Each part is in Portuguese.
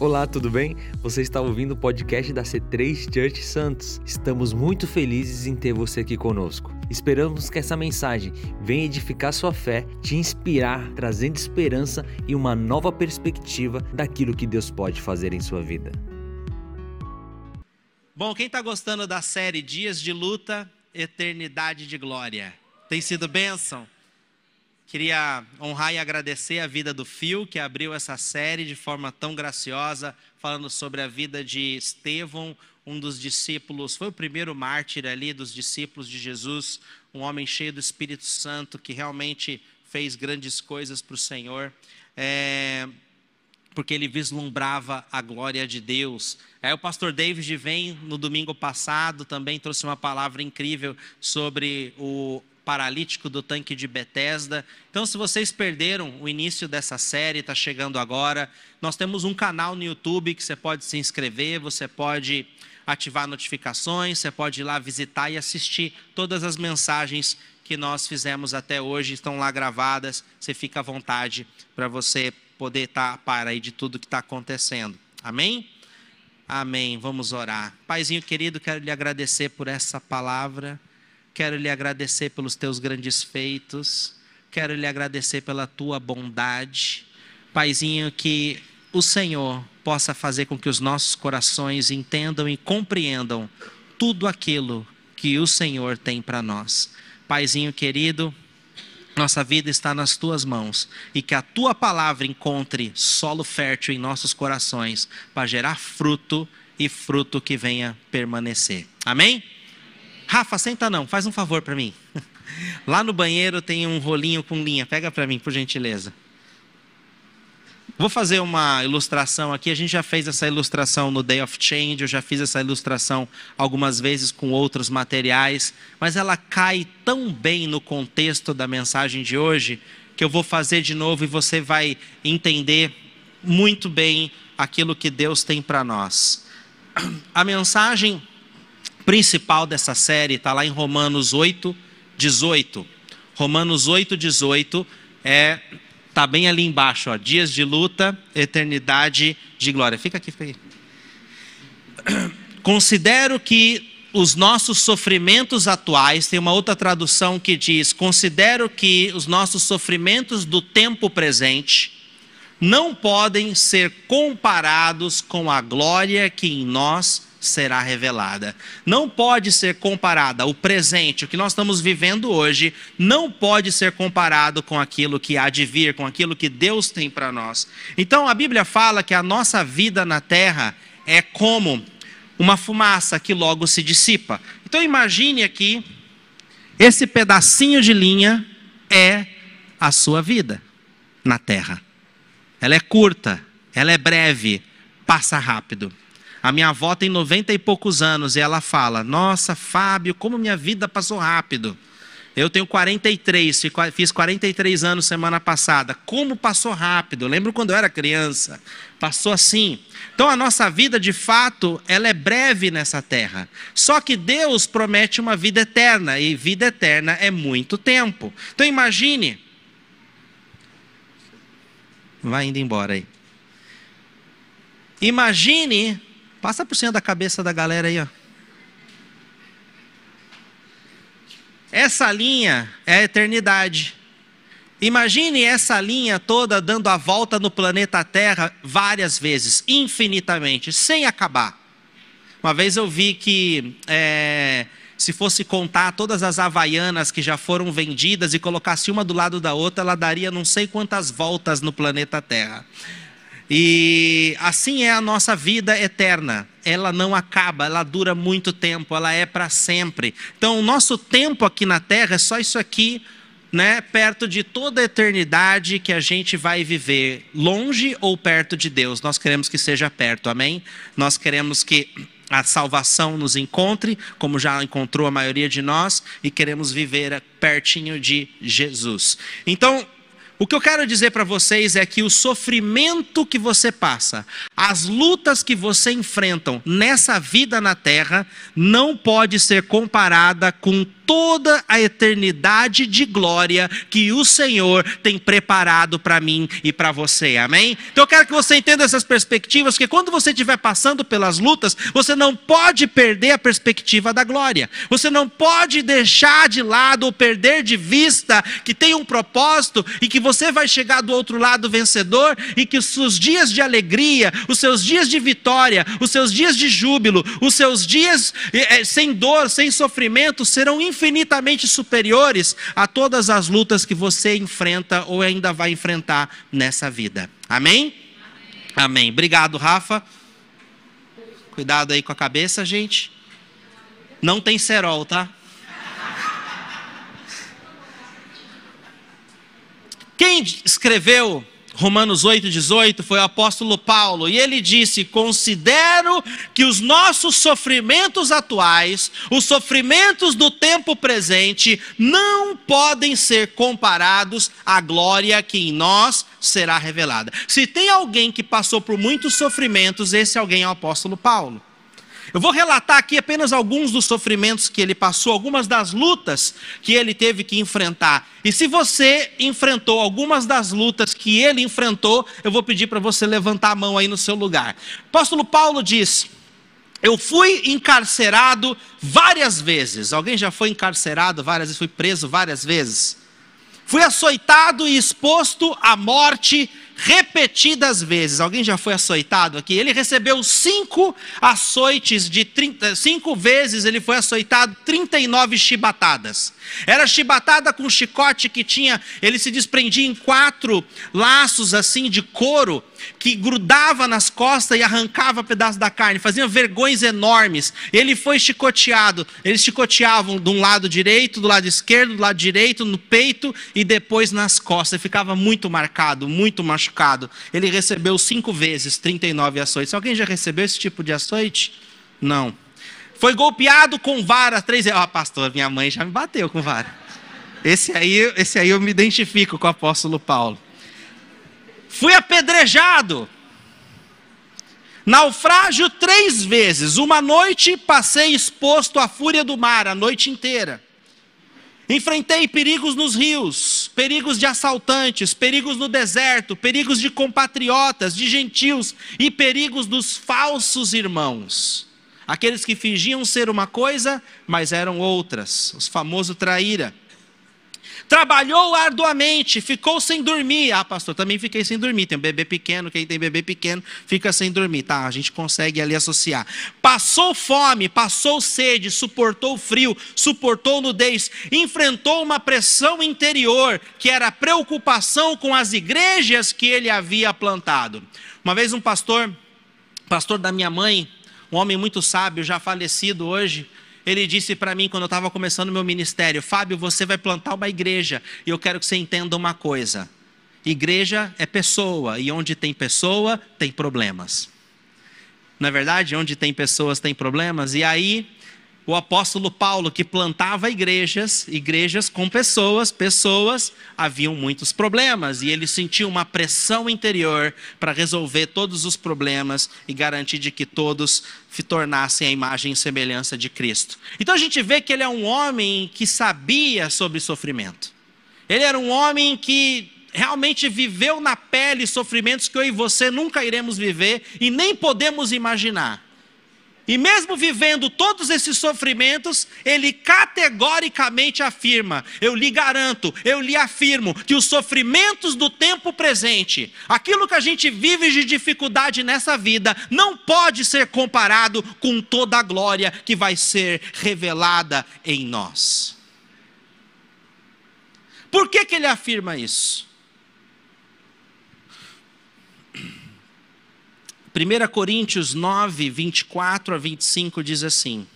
Olá, tudo bem? Você está ouvindo o podcast da C3 Church Santos. Estamos muito felizes em ter você aqui conosco. Esperamos que essa mensagem venha edificar sua fé, te inspirar, trazendo esperança e uma nova perspectiva daquilo que Deus pode fazer em sua vida. Bom, quem está gostando da série Dias de Luta, Eternidade de Glória? Tem sido bênção? Queria honrar e agradecer a vida do Fio, que abriu essa série de forma tão graciosa, falando sobre a vida de Estevão, um dos discípulos, foi o primeiro mártir ali dos discípulos de Jesus, um homem cheio do Espírito Santo, que realmente fez grandes coisas para o Senhor. É, porque ele vislumbrava a glória de Deus. Aí o pastor David vem no domingo passado, também trouxe uma palavra incrível sobre o paralítico do tanque de Betesda. Então, se vocês perderam o início dessa série, está chegando agora, nós temos um canal no YouTube que você pode se inscrever, você pode ativar notificações, você pode ir lá visitar e assistir todas as mensagens que nós fizemos até hoje, estão lá gravadas. Você fica à vontade para você poder estar tá para aí de tudo que está acontecendo. Amém? Amém. Vamos orar. Paizinho querido, quero lhe agradecer por essa palavra. Quero lhe agradecer pelos teus grandes feitos. Quero lhe agradecer pela tua bondade. Paizinho, que o Senhor possa fazer com que os nossos corações entendam e compreendam tudo aquilo que o Senhor tem para nós. Paizinho querido, nossa vida está nas tuas mãos e que a tua palavra encontre solo fértil em nossos corações para gerar fruto e fruto que venha permanecer. Amém? Rafa, senta não, faz um favor para mim. Lá no banheiro tem um rolinho com linha, pega para mim, por gentileza. Vou fazer uma ilustração aqui. A gente já fez essa ilustração no Day of Change, eu já fiz essa ilustração algumas vezes com outros materiais, mas ela cai tão bem no contexto da mensagem de hoje que eu vou fazer de novo e você vai entender muito bem aquilo que Deus tem para nós. A mensagem principal dessa série está lá em Romanos 8, 18. Romanos 8, 18 é tá bem ali embaixo, ó, dias de luta, eternidade de glória. Fica aqui, fica aqui. Considero que os nossos sofrimentos atuais, tem uma outra tradução que diz: considero que os nossos sofrimentos do tempo presente não podem ser comparados com a glória que em nós será revelada. Não pode ser comparada o presente, o que nós estamos vivendo hoje, não pode ser comparado com aquilo que há de vir, com aquilo que Deus tem para nós. Então a Bíblia fala que a nossa vida na terra é como uma fumaça que logo se dissipa. Então imagine aqui esse pedacinho de linha é a sua vida na terra. Ela é curta, ela é breve, passa rápido. A minha avó tem 90 e poucos anos e ela fala: Nossa, Fábio, como minha vida passou rápido. Eu tenho 43, fiz 43 anos semana passada. Como passou rápido. Eu lembro quando eu era criança. Passou assim. Então a nossa vida, de fato, ela é breve nessa terra. Só que Deus promete uma vida eterna. E vida eterna é muito tempo. Então imagine. Vai indo embora aí. Imagine Passa por cima da cabeça da galera aí, ó. Essa linha é a eternidade. Imagine essa linha toda dando a volta no planeta Terra várias vezes, infinitamente, sem acabar. Uma vez eu vi que é, se fosse contar todas as havaianas que já foram vendidas e colocasse uma do lado da outra, ela daria não sei quantas voltas no planeta Terra. E assim é a nossa vida eterna. Ela não acaba, ela dura muito tempo, ela é para sempre. Então, o nosso tempo aqui na terra é só isso aqui, né, perto de toda a eternidade que a gente vai viver, longe ou perto de Deus. Nós queremos que seja perto, amém? Nós queremos que a salvação nos encontre, como já encontrou a maioria de nós, e queremos viver pertinho de Jesus. Então, o que eu quero dizer para vocês é que o sofrimento que você passa, as lutas que você enfrenta nessa vida na terra, não pode ser comparada com toda a eternidade de glória que o Senhor tem preparado para mim e para você. Amém? Então eu quero que você entenda essas perspectivas, que quando você estiver passando pelas lutas, você não pode perder a perspectiva da glória. Você não pode deixar de lado ou perder de vista que tem um propósito e que você vai chegar do outro lado vencedor e que os seus dias de alegria, os seus dias de vitória, os seus dias de júbilo, os seus dias é, sem dor, sem sofrimento serão infinitamente superiores a todas as lutas que você enfrenta ou ainda vai enfrentar nessa vida. Amém? Amém. Amém. Obrigado, Rafa. Cuidado aí com a cabeça, gente. Não tem cerol, tá? Quem escreveu Romanos 8,18 foi o apóstolo Paulo, e ele disse: Considero que os nossos sofrimentos atuais, os sofrimentos do tempo presente, não podem ser comparados à glória que em nós será revelada. Se tem alguém que passou por muitos sofrimentos, esse alguém é o apóstolo Paulo. Eu vou relatar aqui apenas alguns dos sofrimentos que ele passou, algumas das lutas que ele teve que enfrentar. E se você enfrentou algumas das lutas que ele enfrentou, eu vou pedir para você levantar a mão aí no seu lugar. Apóstolo Paulo diz: Eu fui encarcerado várias vezes. Alguém já foi encarcerado várias vezes? Fui preso várias vezes. Fui açoitado e exposto à morte repetidas vezes. Alguém já foi açoitado aqui? Ele recebeu cinco açoites de 30, cinco vezes ele foi açoitado 39 chibatadas. Era chibatada com chicote que tinha, ele se desprendia em quatro laços assim de couro que grudava nas costas e arrancava pedaços da carne, fazia vergões enormes. Ele foi chicoteado, eles chicoteavam de um lado direito, do lado esquerdo, do lado direito, no peito e depois nas costas. Ele ficava muito marcado, muito machucado. Ele recebeu cinco vezes 39 açoites. Alguém já recebeu esse tipo de açoite? Não. Foi golpeado com vara três vezes. Ó, oh, pastor, minha mãe já me bateu com vara. Esse aí, esse aí eu me identifico com o apóstolo Paulo. Fui apedrejado. Naufrágio três vezes. Uma noite passei exposto à fúria do mar a noite inteira. Enfrentei perigos nos rios, perigos de assaltantes, perigos no deserto, perigos de compatriotas, de gentios e perigos dos falsos irmãos. Aqueles que fingiam ser uma coisa, mas eram outras. Os famosos traíra. Trabalhou arduamente, ficou sem dormir. Ah, pastor, também fiquei sem dormir. Tem um bebê pequeno, quem tem bebê pequeno fica sem dormir. Tá, a gente consegue ali associar. Passou fome, passou sede, suportou frio, suportou nudez, enfrentou uma pressão interior, que era preocupação com as igrejas que ele havia plantado. Uma vez um pastor, pastor da minha mãe, um homem muito sábio, já falecido hoje, ele disse para mim quando eu estava começando meu ministério: Fábio, você vai plantar uma igreja e eu quero que você entenda uma coisa. Igreja é pessoa e onde tem pessoa, tem problemas. Não é verdade? Onde tem pessoas, tem problemas. E aí o apóstolo Paulo, que plantava igrejas, igrejas com pessoas, pessoas, haviam muitos problemas, e ele sentiu uma pressão interior para resolver todos os problemas e garantir de que todos se tornassem a imagem e semelhança de Cristo. Então a gente vê que ele é um homem que sabia sobre sofrimento. Ele era um homem que realmente viveu na pele sofrimentos que eu e você nunca iremos viver e nem podemos imaginar. E mesmo vivendo todos esses sofrimentos, ele categoricamente afirma: eu lhe garanto, eu lhe afirmo, que os sofrimentos do tempo presente, aquilo que a gente vive de dificuldade nessa vida, não pode ser comparado com toda a glória que vai ser revelada em nós. Por que, que ele afirma isso? 1 Coríntios 9, 24 a 25 diz assim: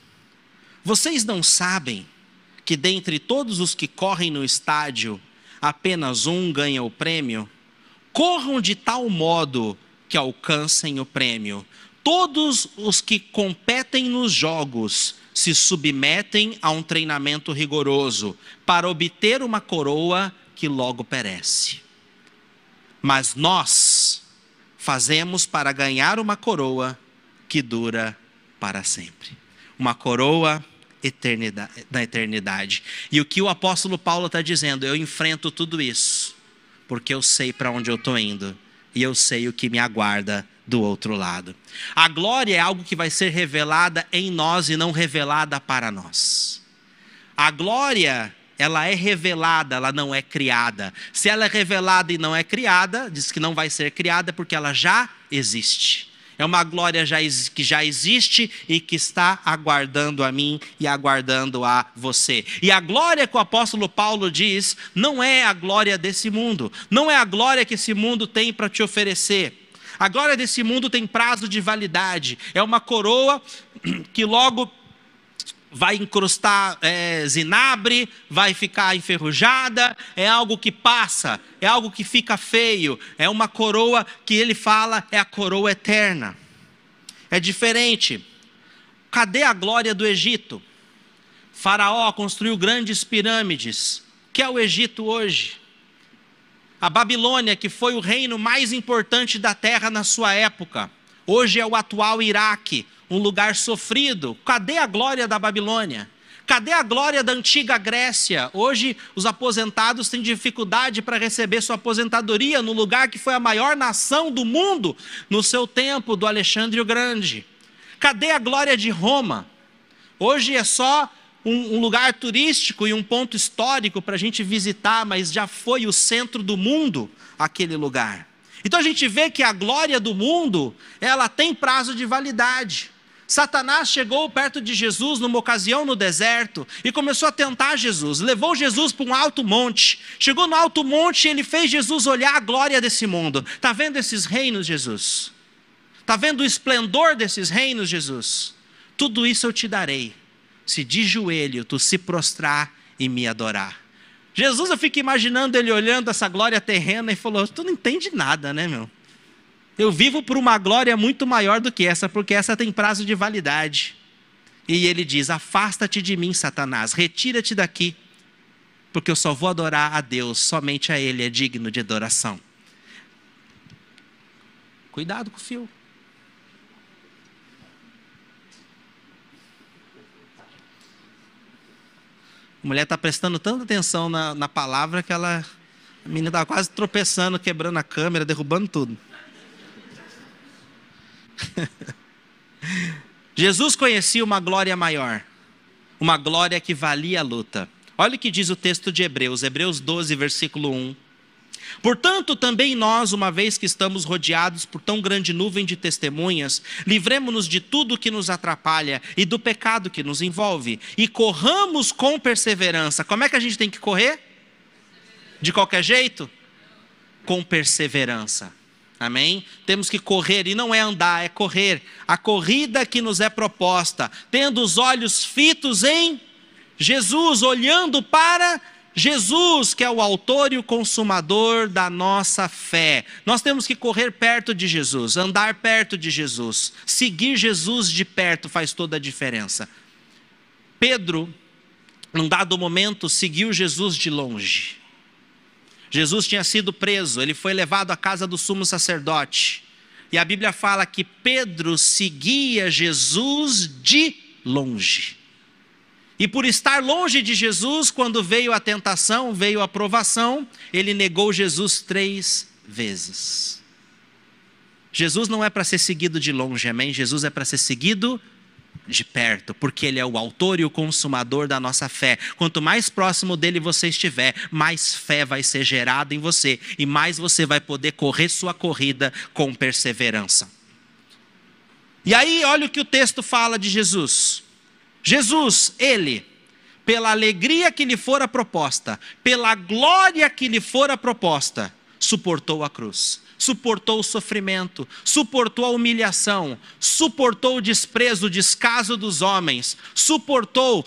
Vocês não sabem que dentre todos os que correm no estádio, apenas um ganha o prêmio? Corram de tal modo que alcancem o prêmio. Todos os que competem nos jogos se submetem a um treinamento rigoroso para obter uma coroa que logo perece. Mas nós, fazemos para ganhar uma coroa que dura para sempre. Uma coroa eternidade, na eternidade. E o que o apóstolo Paulo está dizendo, eu enfrento tudo isso, porque eu sei para onde eu estou indo e eu sei o que me aguarda do outro lado. A glória é algo que vai ser revelada em nós e não revelada para nós. A glória, ela é revelada, ela não é criada. Se ela é revelada e não é criada, diz que não vai ser criada porque ela já existe. É uma glória já, que já existe e que está aguardando a mim e aguardando a você. E a glória que o apóstolo Paulo diz não é a glória desse mundo, não é a glória que esse mundo tem para te oferecer. A glória desse mundo tem prazo de validade, é uma coroa que logo vai encrustar é, zinabre, vai ficar enferrujada, é algo que passa, é algo que fica feio, é uma coroa que ele fala é a coroa eterna. É diferente. Cadê a glória do Egito? Faraó construiu grandes pirâmides. Que é o Egito hoje? A Babilônia, que foi o reino mais importante da terra na sua época, hoje é o atual Iraque, um lugar sofrido. Cadê a glória da Babilônia? Cadê a glória da antiga Grécia? Hoje os aposentados têm dificuldade para receber sua aposentadoria no lugar que foi a maior nação do mundo no seu tempo, do Alexandre o Grande. Cadê a glória de Roma? Hoje é só um, um lugar turístico e um ponto histórico para a gente visitar, mas já foi o centro do mundo aquele lugar. Então a gente vê que a glória do mundo, ela tem prazo de validade. Satanás chegou perto de Jesus numa ocasião no deserto e começou a tentar Jesus. Levou Jesus para um alto monte. Chegou no alto monte e ele fez Jesus olhar a glória desse mundo. Está vendo esses reinos, Jesus? Está vendo o esplendor desses reinos, Jesus? Tudo isso eu te darei, se de joelho tu se prostrar e me adorar. Jesus, eu fico imaginando ele olhando essa glória terrena e falou: Tu não entende nada, né, meu? Eu vivo por uma glória muito maior do que essa, porque essa tem prazo de validade. E ele diz: Afasta-te de mim, Satanás, retira-te daqui, porque eu só vou adorar a Deus, somente a Ele é digno de adoração. Cuidado com o fio. A mulher está prestando tanta atenção na, na palavra que ela. A menina está quase tropeçando, quebrando a câmera, derrubando tudo. Jesus conhecia uma glória maior, uma glória que valia a luta. Olha o que diz o texto de Hebreus, Hebreus 12, versículo 1. Portanto, também nós, uma vez que estamos rodeados por tão grande nuvem de testemunhas, livremos-nos de tudo que nos atrapalha e do pecado que nos envolve, e corramos com perseverança. Como é que a gente tem que correr? De qualquer jeito? Com perseverança. Amém? Temos que correr, e não é andar, é correr. A corrida que nos é proposta, tendo os olhos fitos em Jesus, olhando para Jesus, que é o autor e o consumador da nossa fé. Nós temos que correr perto de Jesus, andar perto de Jesus. Seguir Jesus de perto faz toda a diferença. Pedro, num dado momento, seguiu Jesus de longe. Jesus tinha sido preso, ele foi levado à casa do sumo sacerdote. E a Bíblia fala que Pedro seguia Jesus de longe. E por estar longe de Jesus, quando veio a tentação, veio a provação, ele negou Jesus três vezes. Jesus não é para ser seguido de longe, amém? Jesus é para ser seguido de perto, porque Ele é o autor e o consumador da nossa fé. Quanto mais próximo dele você estiver, mais fé vai ser gerada em você e mais você vai poder correr sua corrida com perseverança. E aí, olha o que o texto fala de Jesus. Jesus, Ele, pela alegria que lhe fora proposta, pela glória que lhe fora proposta, suportou a cruz suportou o sofrimento, suportou a humilhação, suportou o desprezo, o descaso dos homens, suportou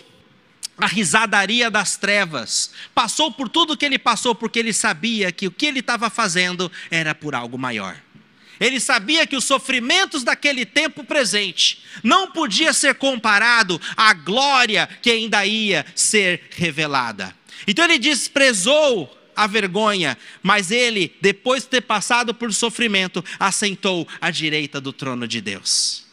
a risadaria das trevas, passou por tudo que ele passou, porque ele sabia que o que ele estava fazendo era por algo maior. Ele sabia que os sofrimentos daquele tempo presente não podia ser comparado à glória que ainda ia ser revelada. Então ele desprezou a vergonha, mas ele, depois de ter passado por sofrimento, assentou à direita do trono de Deus.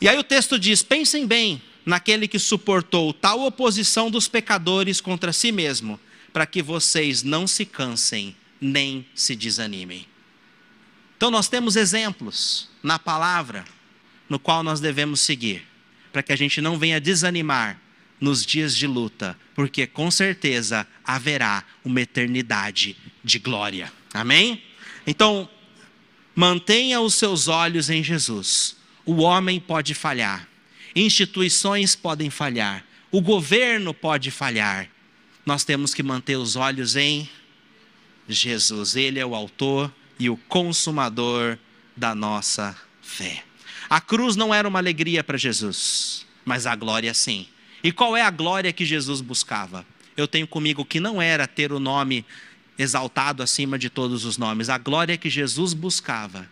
E aí o texto diz: pensem bem naquele que suportou tal oposição dos pecadores contra si mesmo, para que vocês não se cansem nem se desanimem. Então, nós temos exemplos na palavra no qual nós devemos seguir, para que a gente não venha desanimar nos dias de luta, porque com certeza haverá uma eternidade de glória. Amém? Então, mantenha os seus olhos em Jesus. O homem pode falhar, instituições podem falhar, o governo pode falhar. Nós temos que manter os olhos em Jesus. Ele é o autor e o consumador da nossa fé. A cruz não era uma alegria para Jesus, mas a glória sim. E qual é a glória que Jesus buscava? Eu tenho comigo que não era ter o nome exaltado acima de todos os nomes. A glória que Jesus buscava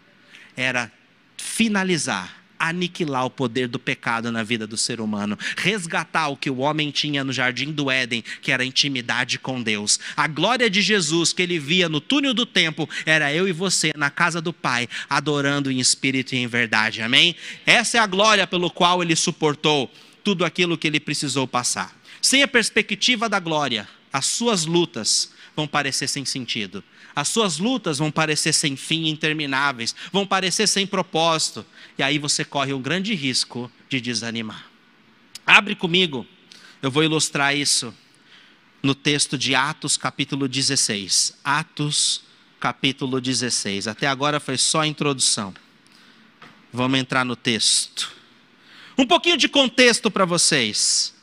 era finalizar aniquilar o poder do pecado na vida do ser humano, resgatar o que o homem tinha no jardim do Éden, que era intimidade com Deus. A glória de Jesus que ele via no túnel do tempo era eu e você na casa do Pai, adorando em espírito e em verdade. Amém? Essa é a glória pelo qual ele suportou tudo aquilo que ele precisou passar. Sem a perspectiva da glória, as suas lutas vão parecer sem sentido. As suas lutas vão parecer sem fim, intermináveis, vão parecer sem propósito, e aí você corre um grande risco de desanimar. Abre comigo, eu vou ilustrar isso no texto de Atos, capítulo 16. Atos, capítulo 16. Até agora foi só a introdução. Vamos entrar no texto. Um pouquinho de contexto para vocês.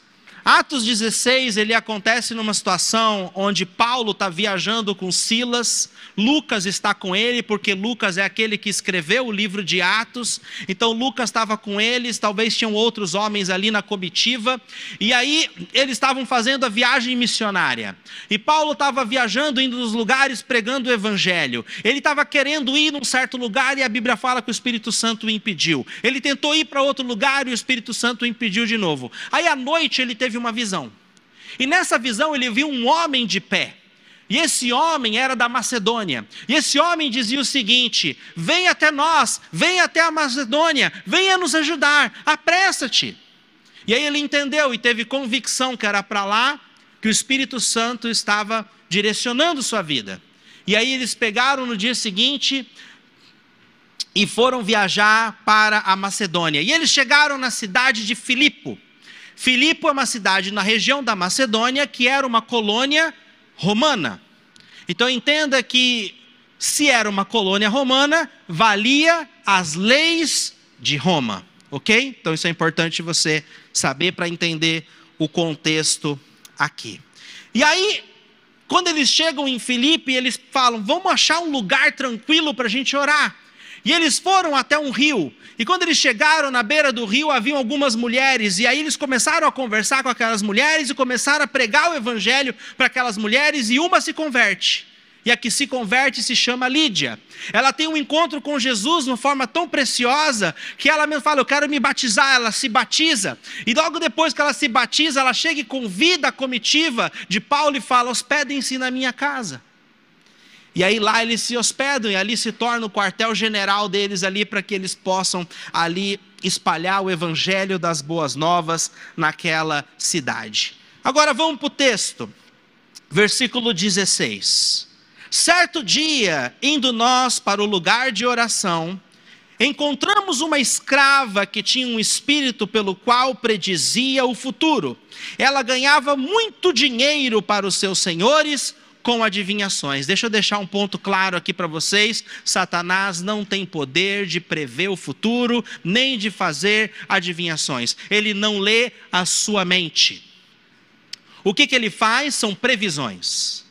Atos 16, ele acontece numa situação onde Paulo está viajando com Silas, Lucas está com ele, porque Lucas é aquele que escreveu o livro de Atos, então Lucas estava com eles, talvez tinham outros homens ali na comitiva, e aí eles estavam fazendo a viagem missionária. E Paulo estava viajando, indo nos lugares, pregando o evangelho. Ele estava querendo ir num certo lugar e a Bíblia fala que o Espírito Santo o impediu. Ele tentou ir para outro lugar e o Espírito Santo o impediu de novo. Aí à noite ele teve teve uma visão. E nessa visão ele viu um homem de pé. E esse homem era da Macedônia. E esse homem dizia o seguinte: Vem até nós, vem até a Macedônia, venha nos ajudar, apressa-te. E aí ele entendeu e teve convicção que era para lá que o Espírito Santo estava direcionando sua vida. E aí eles pegaram no dia seguinte e foram viajar para a Macedônia. E eles chegaram na cidade de Filipo. Filipo é uma cidade na região da Macedônia que era uma colônia romana. Então entenda que se era uma colônia romana, valia as leis de Roma, ok? Então isso é importante você saber para entender o contexto aqui. E aí, quando eles chegam em Filipe, eles falam: vamos achar um lugar tranquilo para a gente orar. E eles foram até um rio. E quando eles chegaram na beira do rio, haviam algumas mulheres. E aí eles começaram a conversar com aquelas mulheres e começaram a pregar o evangelho para aquelas mulheres. E uma se converte. E a que se converte se chama Lídia. Ela tem um encontro com Jesus de uma forma tão preciosa que ela mesmo fala: Eu quero me batizar. Ela se batiza. E logo depois que ela se batiza, ela chega e convida a comitiva de Paulo e fala: Hospedem-se na minha casa. E aí lá eles se hospedam e ali se torna o quartel general deles ali para que eles possam ali espalhar o evangelho das boas novas naquela cidade. Agora vamos para o texto, versículo 16. Certo dia, indo nós para o lugar de oração, encontramos uma escrava que tinha um espírito pelo qual predizia o futuro. Ela ganhava muito dinheiro para os seus senhores com adivinhações. Deixa eu deixar um ponto claro aqui para vocês: Satanás não tem poder de prever o futuro, nem de fazer adivinhações. Ele não lê a sua mente. O que, que ele faz são previsões.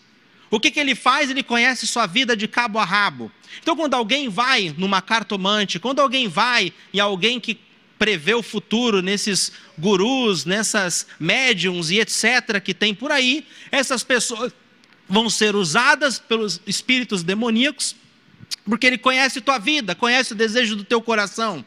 O que, que ele faz? Ele conhece sua vida de cabo a rabo. Então, quando alguém vai numa cartomante, quando alguém vai em alguém que prevê o futuro nesses gurus, nessas médiums e etc. que tem por aí, essas pessoas vão ser usadas pelos espíritos demoníacos, porque ele conhece tua vida, conhece o desejo do teu coração.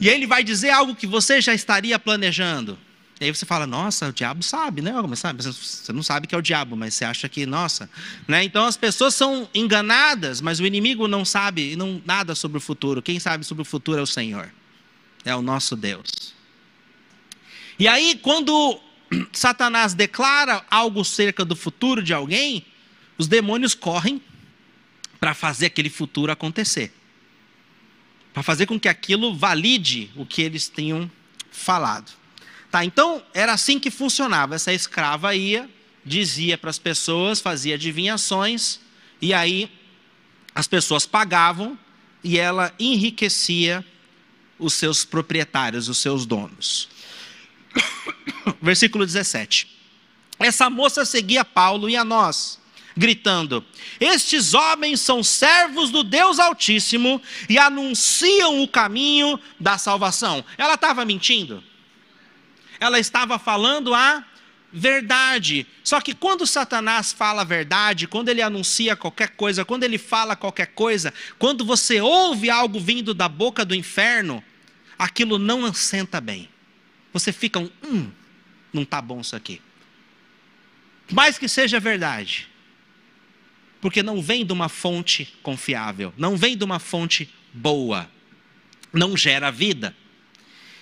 E ele vai dizer algo que você já estaria planejando. E aí você fala, nossa, o diabo sabe, né? Mas sabe, você não sabe que é o diabo, mas você acha que, nossa. Né? Então as pessoas são enganadas, mas o inimigo não sabe não, nada sobre o futuro. Quem sabe sobre o futuro é o Senhor, é o nosso Deus. E aí, quando Satanás declara algo cerca do futuro de alguém, os demônios correm para fazer aquele futuro acontecer. Para fazer com que aquilo valide o que eles tinham falado. Tá, então era assim que funcionava. Essa escrava ia, dizia para as pessoas, fazia adivinhações, e aí as pessoas pagavam e ela enriquecia os seus proprietários, os seus donos. Versículo 17. Essa moça seguia Paulo e a nós, gritando: Estes homens são servos do Deus Altíssimo e anunciam o caminho da salvação. Ela estava mentindo? Ela estava falando a verdade. Só que quando Satanás fala a verdade, quando ele anuncia qualquer coisa, quando ele fala qualquer coisa, quando você ouve algo vindo da boca do inferno, aquilo não assenta bem. Você fica um, hum, não está bom isso aqui. Mais que seja verdade, porque não vem de uma fonte confiável, não vem de uma fonte boa, não gera vida.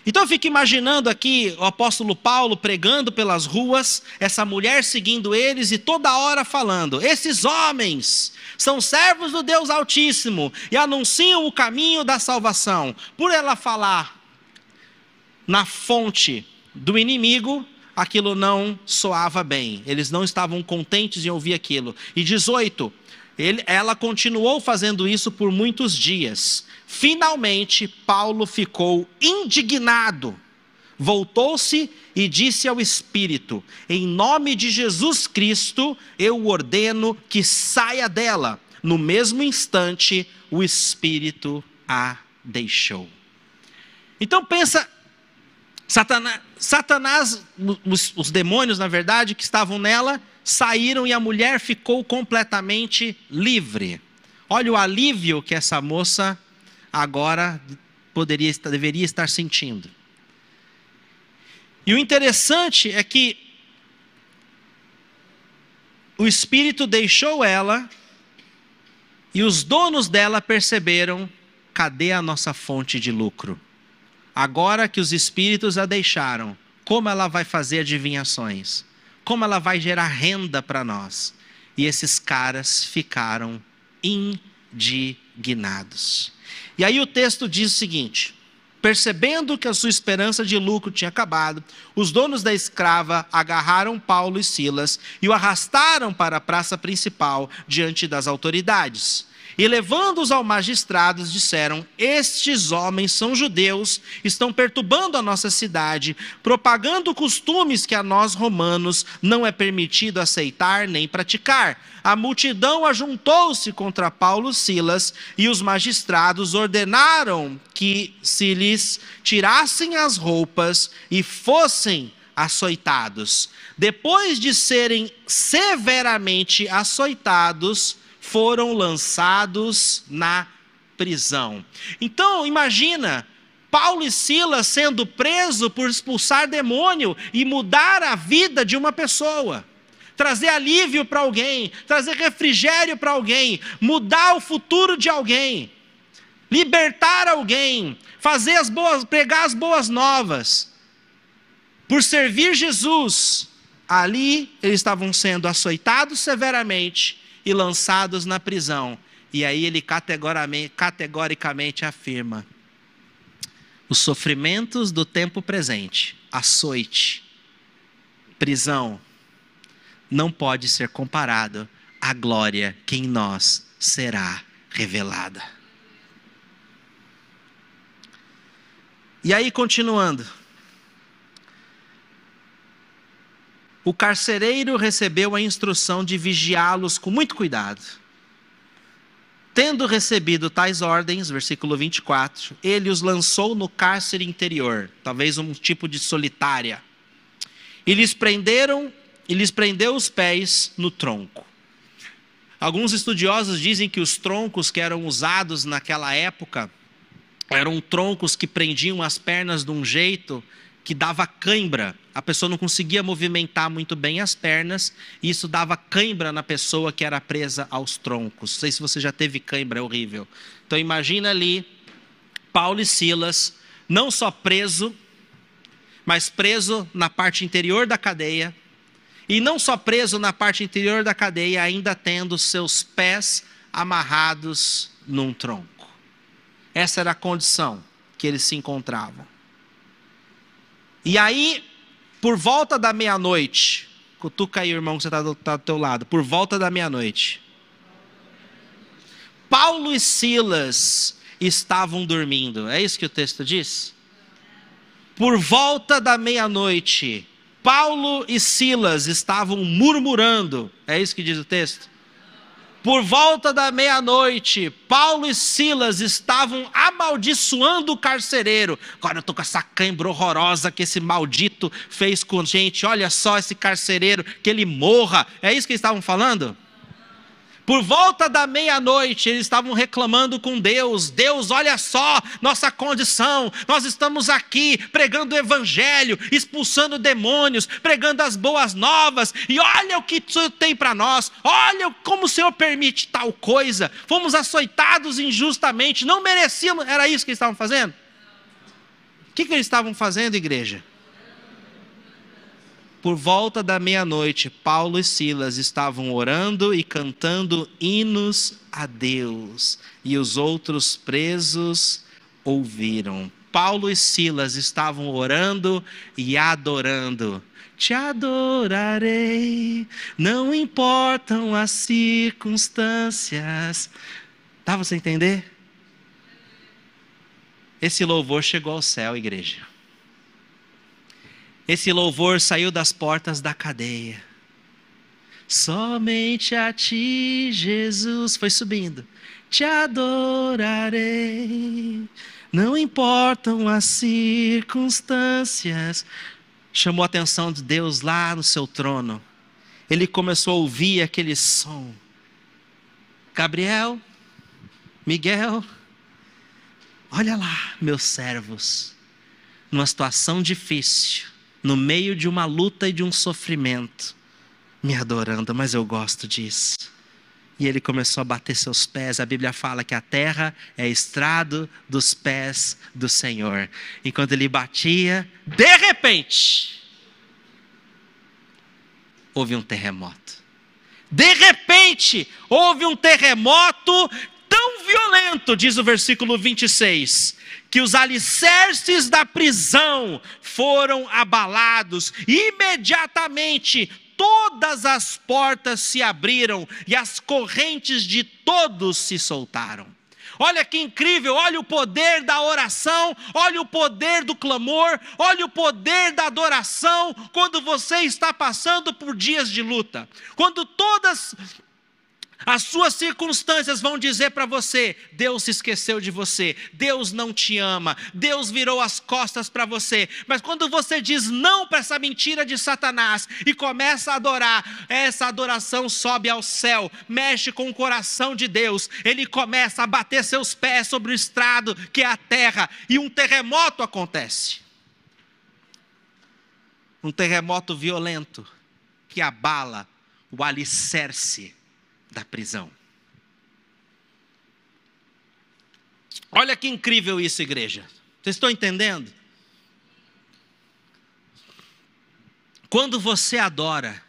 Então eu fico imaginando aqui o apóstolo Paulo pregando pelas ruas, essa mulher seguindo eles e toda hora falando: esses homens são servos do Deus Altíssimo e anunciam o caminho da salvação. Por ela falar na fonte do inimigo, aquilo não soava bem, eles não estavam contentes em ouvir aquilo. E 18, ele, ela continuou fazendo isso por muitos dias. Finalmente, Paulo ficou indignado, voltou-se e disse ao Espírito: Em nome de Jesus Cristo, eu ordeno que saia dela. No mesmo instante, o Espírito a deixou. Então pensa Satanás, Satanás os, os, demônios, na verdade, que estavam nela, saíram e a mulher ficou completamente livre. Olha o alívio que essa moça agora poderia, deveria estar sentindo. E o interessante é que o Espírito deixou ela e os donos dela perceberam: cadê a nossa fonte de lucro? Agora que os espíritos a deixaram, como ela vai fazer adivinhações? Como ela vai gerar renda para nós? E esses caras ficaram indignados. E aí o texto diz o seguinte: Percebendo que a sua esperança de lucro tinha acabado, os donos da escrava agarraram Paulo e Silas e o arrastaram para a praça principal diante das autoridades. E levando-os ao magistrado, disseram: Estes homens são judeus, estão perturbando a nossa cidade, propagando costumes que a nós romanos não é permitido aceitar nem praticar. A multidão ajuntou-se contra Paulo e Silas, e os magistrados ordenaram que se lhes tirassem as roupas e fossem açoitados. Depois de serem severamente açoitados, foram lançados na prisão. Então, imagina, Paulo e Silas sendo presos por expulsar demônio e mudar a vida de uma pessoa. Trazer alívio para alguém, trazer refrigério para alguém, mudar o futuro de alguém, libertar alguém, fazer as boas, pregar as boas novas. Por servir Jesus, ali eles estavam sendo açoitados severamente e lançados na prisão. E aí ele categoricamente, categoricamente afirma: os sofrimentos do tempo presente, açoite, prisão, não pode ser comparado à glória que em nós será revelada. E aí, continuando. O carcereiro recebeu a instrução de vigiá-los com muito cuidado. Tendo recebido tais ordens, versículo 24, ele os lançou no cárcere interior, talvez um tipo de solitária. E lhes prenderam, e lhes prendeu os pés no tronco. Alguns estudiosos dizem que os troncos que eram usados naquela época eram troncos que prendiam as pernas de um jeito que dava cãibra. A pessoa não conseguia movimentar muito bem as pernas, e isso dava cãibra na pessoa que era presa aos troncos. Não sei se você já teve cãibra, é horrível. Então imagina ali Paulo e Silas, não só preso, mas preso na parte interior da cadeia. E não só preso na parte interior da cadeia, ainda tendo seus pés amarrados num tronco. Essa era a condição que eles se encontravam. E aí, por volta da meia-noite, cutuca aí, irmão, que você está do, tá do teu lado, por volta da meia-noite, Paulo e Silas estavam dormindo. É isso que o texto diz? Por volta da meia-noite, Paulo e Silas estavam murmurando. É isso que diz o texto? Por volta da meia-noite, Paulo e Silas estavam amaldiçoando o carcereiro. Agora eu estou com essa cãibra horrorosa que esse maldito fez com gente. Olha só esse carcereiro, que ele morra. É isso que eles estavam falando? Por volta da meia-noite, eles estavam reclamando com Deus: Deus, olha só nossa condição, nós estamos aqui pregando o Evangelho, expulsando demônios, pregando as boas novas, e olha o que o Senhor tem para nós, olha como o Senhor permite tal coisa, fomos açoitados injustamente, não merecíamos, era isso que eles estavam fazendo? O que, que eles estavam fazendo, igreja? Por volta da meia-noite, Paulo e Silas estavam orando e cantando hinos a Deus, e os outros presos ouviram. Paulo e Silas estavam orando e adorando. Te adorarei, não importam as circunstâncias. Dá você entender? Esse louvor chegou ao céu, igreja. Esse louvor saiu das portas da cadeia. Somente a ti, Jesus, foi subindo. Te adorarei. Não importam as circunstâncias. Chamou a atenção de Deus lá no seu trono. Ele começou a ouvir aquele som. Gabriel, Miguel, olha lá, meus servos, numa situação difícil no meio de uma luta e de um sofrimento, me adorando, mas eu gosto disso. E ele começou a bater seus pés. A Bíblia fala que a terra é estrado dos pés do Senhor. Enquanto ele batia, de repente, houve um terremoto. De repente, houve um terremoto violento, diz o versículo 26, que os alicerces da prisão foram abalados, imediatamente todas as portas se abriram e as correntes de todos se soltaram. Olha que incrível, olha o poder da oração, olha o poder do clamor, olha o poder da adoração quando você está passando por dias de luta. Quando todas as suas circunstâncias vão dizer para você: Deus se esqueceu de você, Deus não te ama, Deus virou as costas para você. Mas quando você diz não para essa mentira de Satanás e começa a adorar, essa adoração sobe ao céu, mexe com o coração de Deus, ele começa a bater seus pés sobre o estrado que é a terra e um terremoto acontece. Um terremoto violento que abala o alicerce da prisão. Olha que incrível isso, igreja. Vocês estão entendendo? Quando você adora,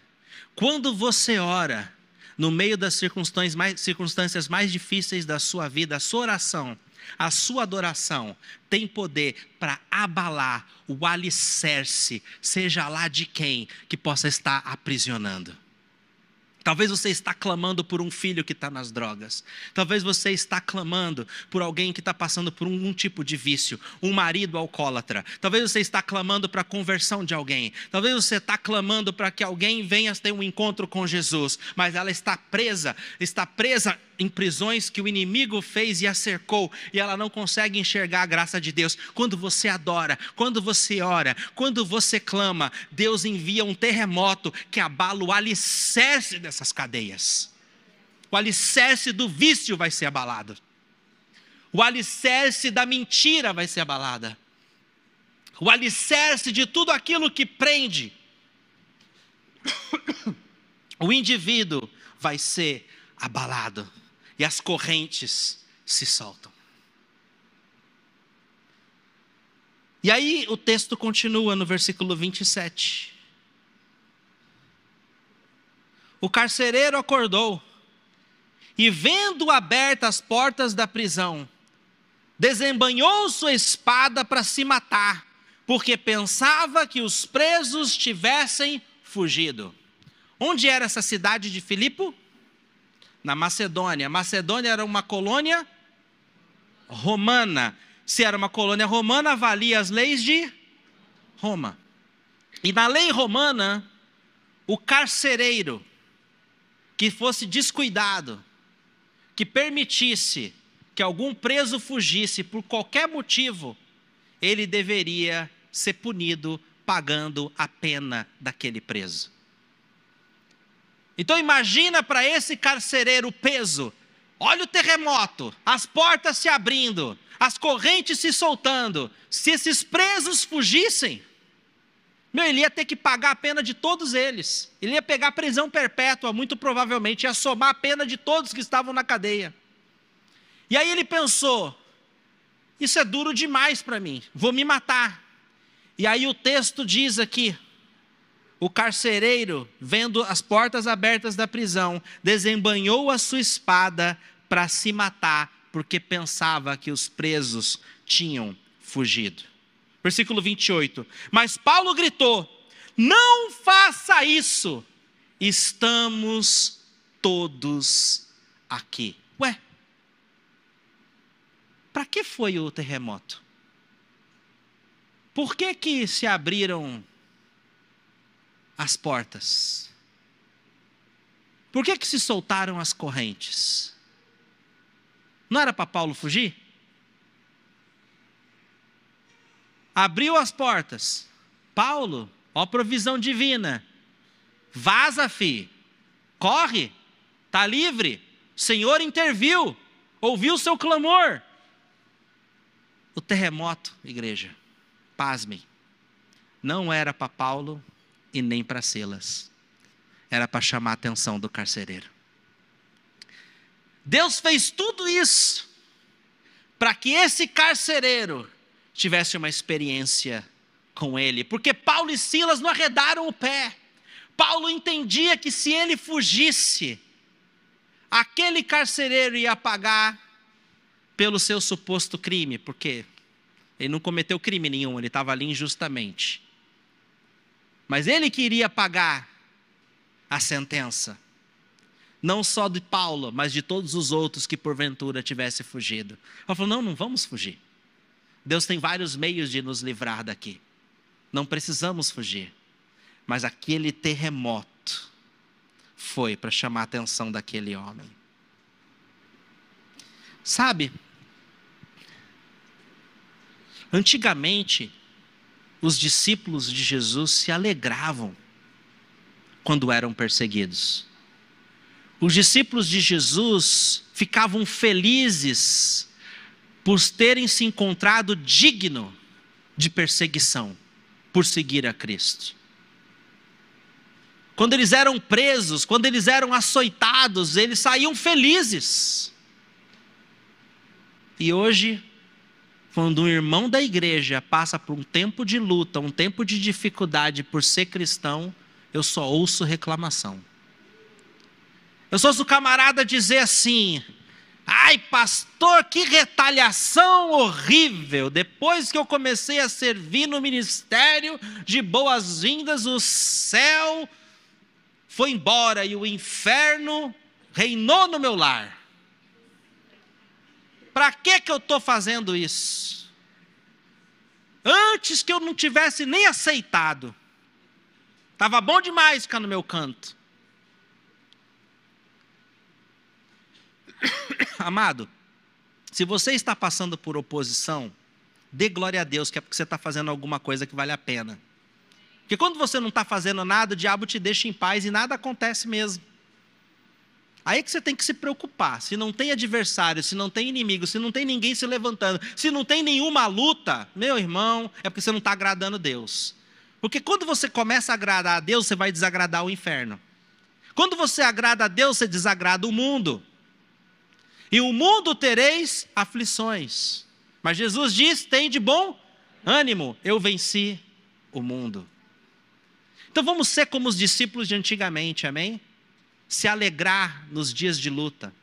quando você ora, no meio das circunstâncias mais, circunstâncias mais difíceis da sua vida, a sua oração, a sua adoração tem poder para abalar o alicerce, seja lá de quem que possa estar aprisionando. Talvez você está clamando por um filho que está nas drogas. Talvez você está clamando por alguém que está passando por um, tipo de vício, um marido alcoólatra. Talvez você está clamando para a conversão de alguém. Talvez você está clamando para que alguém venha ter um encontro com Jesus, mas ela está presa, está presa em prisões que o inimigo fez e a cercou, e ela não consegue enxergar a graça de Deus. Quando você adora, quando você ora, quando você clama, Deus envia um terremoto que abala o alicerce dessas cadeias. O alicerce do vício vai ser abalado. O alicerce da mentira vai ser abalada. O alicerce de tudo aquilo que prende o indivíduo vai ser abalado e as correntes se soltam. E aí o texto continua no versículo 27. O carcereiro acordou e, vendo abertas as portas da prisão, desembanhou sua espada para se matar, porque pensava que os presos tivessem fugido. Onde era essa cidade de Filipo? Na Macedônia. Macedônia era uma colônia romana. Se era uma colônia romana, valia as leis de Roma. E na lei romana, o carcereiro que fosse descuidado, que permitisse que algum preso fugisse por qualquer motivo, ele deveria ser punido pagando a pena daquele preso. Então imagina para esse carcereiro o peso. Olha o terremoto, as portas se abrindo, as correntes se soltando. Se esses presos fugissem, meu, ele ia ter que pagar a pena de todos eles. Ele ia pegar prisão perpétua, muito provavelmente, ia somar a pena de todos que estavam na cadeia. E aí ele pensou: isso é duro demais para mim, vou me matar. E aí o texto diz aqui: o carcereiro, vendo as portas abertas da prisão, desembanhou a sua espada para se matar, porque pensava que os presos tinham fugido. Versículo 28. Mas Paulo gritou: Não faça isso, estamos todos aqui. Ué, para que foi o terremoto? Por que que se abriram as portas? Por que que se soltaram as correntes? Não era para Paulo fugir? Abriu as portas. Paulo, ó provisão divina. Vaza, fi. Corre. Tá livre. O Senhor interviu. Ouviu o seu clamor o terremoto, igreja, pasmem, não era para Paulo e nem para Silas, era para chamar a atenção do carcereiro. Deus fez tudo isso para que esse carcereiro tivesse uma experiência com ele, porque Paulo e Silas não arredaram o pé. Paulo entendia que se ele fugisse, aquele carcereiro ia pagar pelo seu suposto crime, porque ele não cometeu crime nenhum, ele estava ali injustamente. Mas ele queria pagar a sentença, não só de Paulo, mas de todos os outros que porventura tivesse fugido. Ele falou: não, não vamos fugir. Deus tem vários meios de nos livrar daqui. Não precisamos fugir. Mas aquele terremoto foi para chamar a atenção daquele homem. Sabe, Antigamente, os discípulos de Jesus se alegravam quando eram perseguidos. Os discípulos de Jesus ficavam felizes por terem se encontrado digno de perseguição por seguir a Cristo. Quando eles eram presos, quando eles eram açoitados, eles saíam felizes. E hoje quando um irmão da igreja passa por um tempo de luta, um tempo de dificuldade por ser cristão, eu só ouço reclamação. Eu só ouço o camarada dizer assim: ai, pastor, que retaliação horrível. Depois que eu comecei a servir no ministério de boas-vindas, o céu foi embora e o inferno reinou no meu lar. Para que que eu estou fazendo isso? Antes que eu não tivesse nem aceitado. Estava bom demais ficar no meu canto. Amado, se você está passando por oposição, dê glória a Deus, que é porque você está fazendo alguma coisa que vale a pena. Porque quando você não está fazendo nada, o diabo te deixa em paz e nada acontece mesmo. Aí é que você tem que se preocupar. Se não tem adversário, se não tem inimigo, se não tem ninguém se levantando, se não tem nenhuma luta, meu irmão, é porque você não está agradando Deus. Porque quando você começa a agradar a Deus, você vai desagradar o inferno. Quando você agrada a Deus, você desagrada o mundo. E o mundo tereis aflições. Mas Jesus diz: tem de bom ânimo, eu venci o mundo. Então vamos ser como os discípulos de antigamente, amém? Se alegrar nos dias de luta,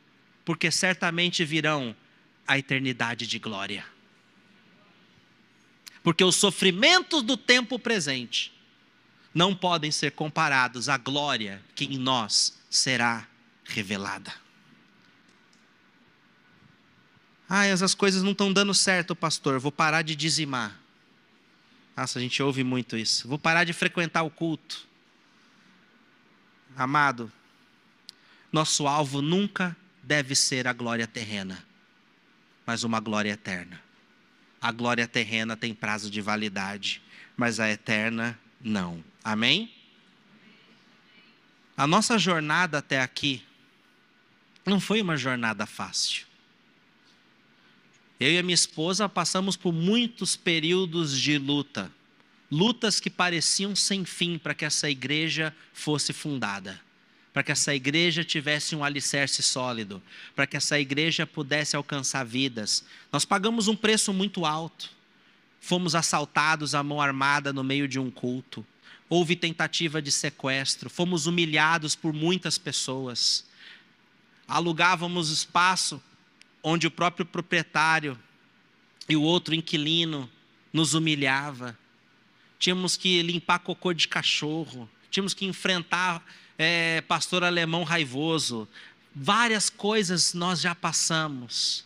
porque certamente virão a eternidade de glória. Porque os sofrimentos do tempo presente não podem ser comparados à glória que em nós será revelada. Ah, essas coisas não estão dando certo, pastor. Vou parar de dizimar. Nossa, a gente ouve muito isso. Vou parar de frequentar o culto. Amado, nosso alvo nunca deve ser a glória terrena, mas uma glória eterna. A glória terrena tem prazo de validade, mas a eterna não. Amém? A nossa jornada até aqui não foi uma jornada fácil. Eu e a minha esposa passamos por muitos períodos de luta, lutas que pareciam sem fim para que essa igreja fosse fundada, para que essa igreja tivesse um alicerce sólido, para que essa igreja pudesse alcançar vidas. Nós pagamos um preço muito alto. Fomos assaltados à mão armada no meio de um culto. Houve tentativa de sequestro, fomos humilhados por muitas pessoas. Alugávamos espaço onde o próprio proprietário e o outro inquilino nos humilhava. Tínhamos que limpar cocô de cachorro, tínhamos que enfrentar é, pastor alemão raivoso. Várias coisas nós já passamos.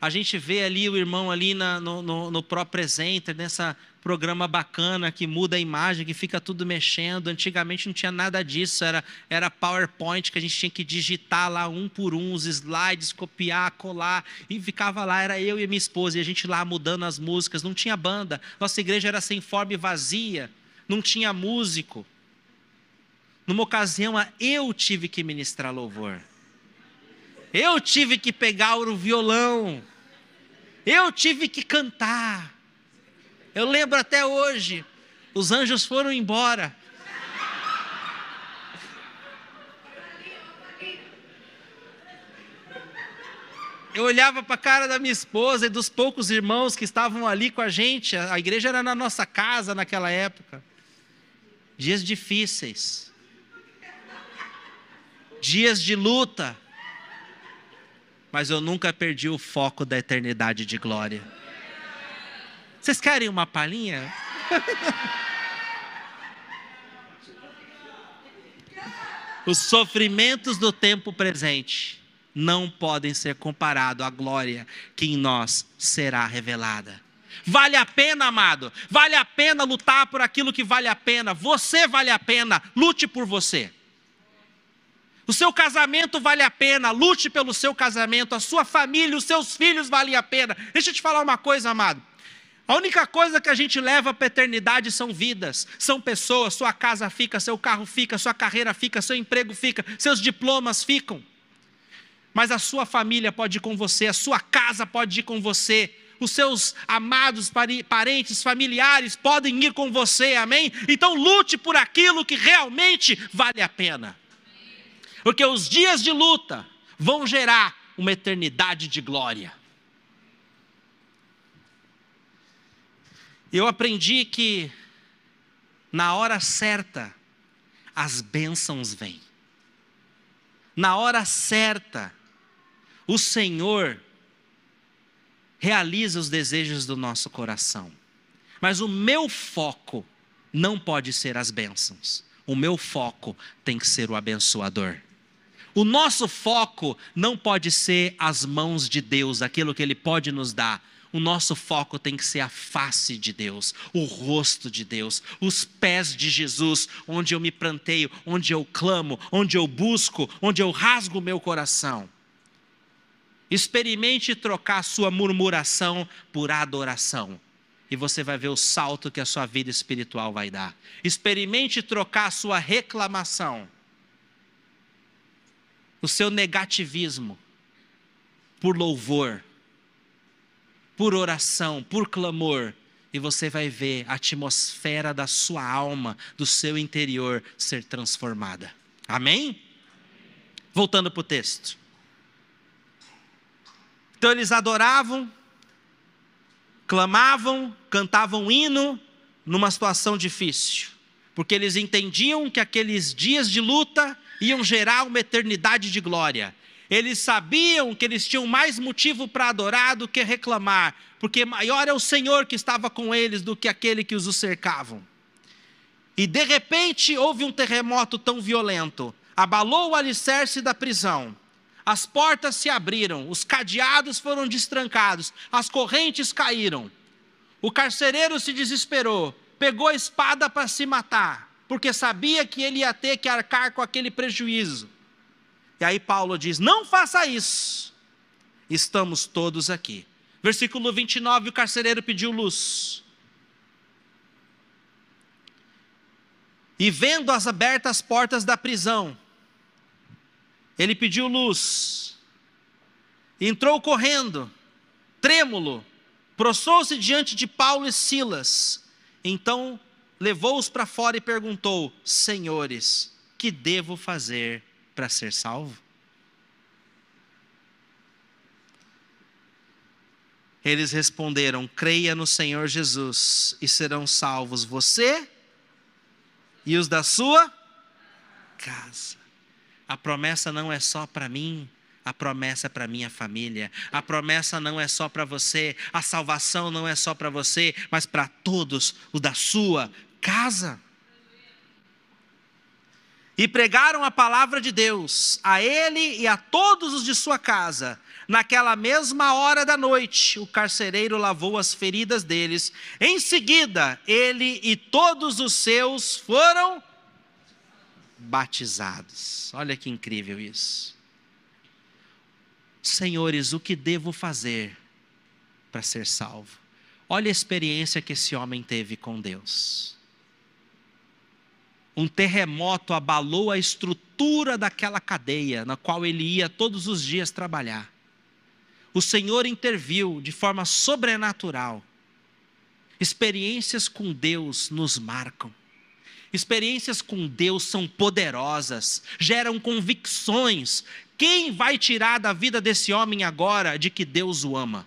A gente vê ali o irmão ali na, no, no, no Pro Presenter, nessa programa bacana que muda a imagem, que fica tudo mexendo. Antigamente não tinha nada disso, era, era PowerPoint que a gente tinha que digitar lá um por um os slides, copiar, colar, e ficava lá, era eu e minha esposa, e a gente lá mudando as músicas, não tinha banda. Nossa igreja era sem forma e vazia, não tinha músico. Numa ocasião, eu tive que ministrar louvor. Eu tive que pegar o violão. Eu tive que cantar. Eu lembro até hoje. Os anjos foram embora. Eu olhava para a cara da minha esposa e dos poucos irmãos que estavam ali com a gente. A igreja era na nossa casa naquela época. Dias difíceis. Dias de luta. Mas eu nunca perdi o foco da eternidade de glória. Vocês querem uma palhinha? Os sofrimentos do tempo presente não podem ser comparados à glória que em nós será revelada. Vale a pena, amado. Vale a pena lutar por aquilo que vale a pena. Você vale a pena. Lute por você. O seu casamento vale a pena. Lute pelo seu casamento. A sua família, os seus filhos valem a pena. Deixa eu te falar uma coisa, amado. A única coisa que a gente leva para a eternidade são vidas, são pessoas. Sua casa fica, seu carro fica, sua carreira fica, seu emprego fica, seus diplomas ficam. Mas a sua família pode ir com você, a sua casa pode ir com você, os seus amados parentes, familiares podem ir com você, amém? Então lute por aquilo que realmente vale a pena, porque os dias de luta vão gerar uma eternidade de glória. Eu aprendi que na hora certa as bênçãos vêm. Na hora certa, o Senhor realiza os desejos do nosso coração. Mas o meu foco não pode ser as bênçãos. O meu foco tem que ser o abençoador. O nosso foco não pode ser as mãos de Deus, aquilo que Ele pode nos dar o nosso foco tem que ser a face de Deus, o rosto de Deus, os pés de Jesus, onde eu me planteio, onde eu clamo, onde eu busco, onde eu rasgo o meu coração. Experimente trocar sua murmuração por adoração. E você vai ver o salto que a sua vida espiritual vai dar. Experimente trocar sua reclamação, o seu negativismo, por louvor por oração, por clamor, e você vai ver a atmosfera da sua alma, do seu interior ser transformada. Amém? Voltando para o texto. Então eles adoravam, clamavam, cantavam hino numa situação difícil, porque eles entendiam que aqueles dias de luta iam gerar uma eternidade de glória. Eles sabiam que eles tinham mais motivo para adorar do que reclamar, porque maior é o Senhor que estava com eles do que aquele que os cercavam. E de repente houve um terremoto tão violento, abalou o alicerce da prisão. As portas se abriram, os cadeados foram destrancados, as correntes caíram. O carcereiro se desesperou, pegou a espada para se matar, porque sabia que ele ia ter que arcar com aquele prejuízo. E aí Paulo diz: Não faça isso, estamos todos aqui. Versículo 29, o carcereiro pediu luz. E vendo as abertas portas da prisão, ele pediu luz. Entrou correndo, trêmulo, prostrou-se diante de Paulo e Silas. Então levou-os para fora e perguntou: Senhores, que devo fazer para ser salvo? Eles responderam: Creia no Senhor Jesus e serão salvos você e os da sua casa. A promessa não é só para mim, a promessa é para minha família. A promessa não é só para você, a salvação não é só para você, mas para todos o da sua casa. E pregaram a palavra de Deus a ele e a todos os de sua casa. Naquela mesma hora da noite, o carcereiro lavou as feridas deles. Em seguida, ele e todos os seus foram batizados. Olha que incrível isso. Senhores, o que devo fazer para ser salvo? Olha a experiência que esse homem teve com Deus. Um terremoto abalou a estrutura daquela cadeia na qual ele ia todos os dias trabalhar o Senhor interviu de forma sobrenatural. Experiências com Deus nos marcam. Experiências com Deus são poderosas, geram convicções. Quem vai tirar da vida desse homem agora de que Deus o ama?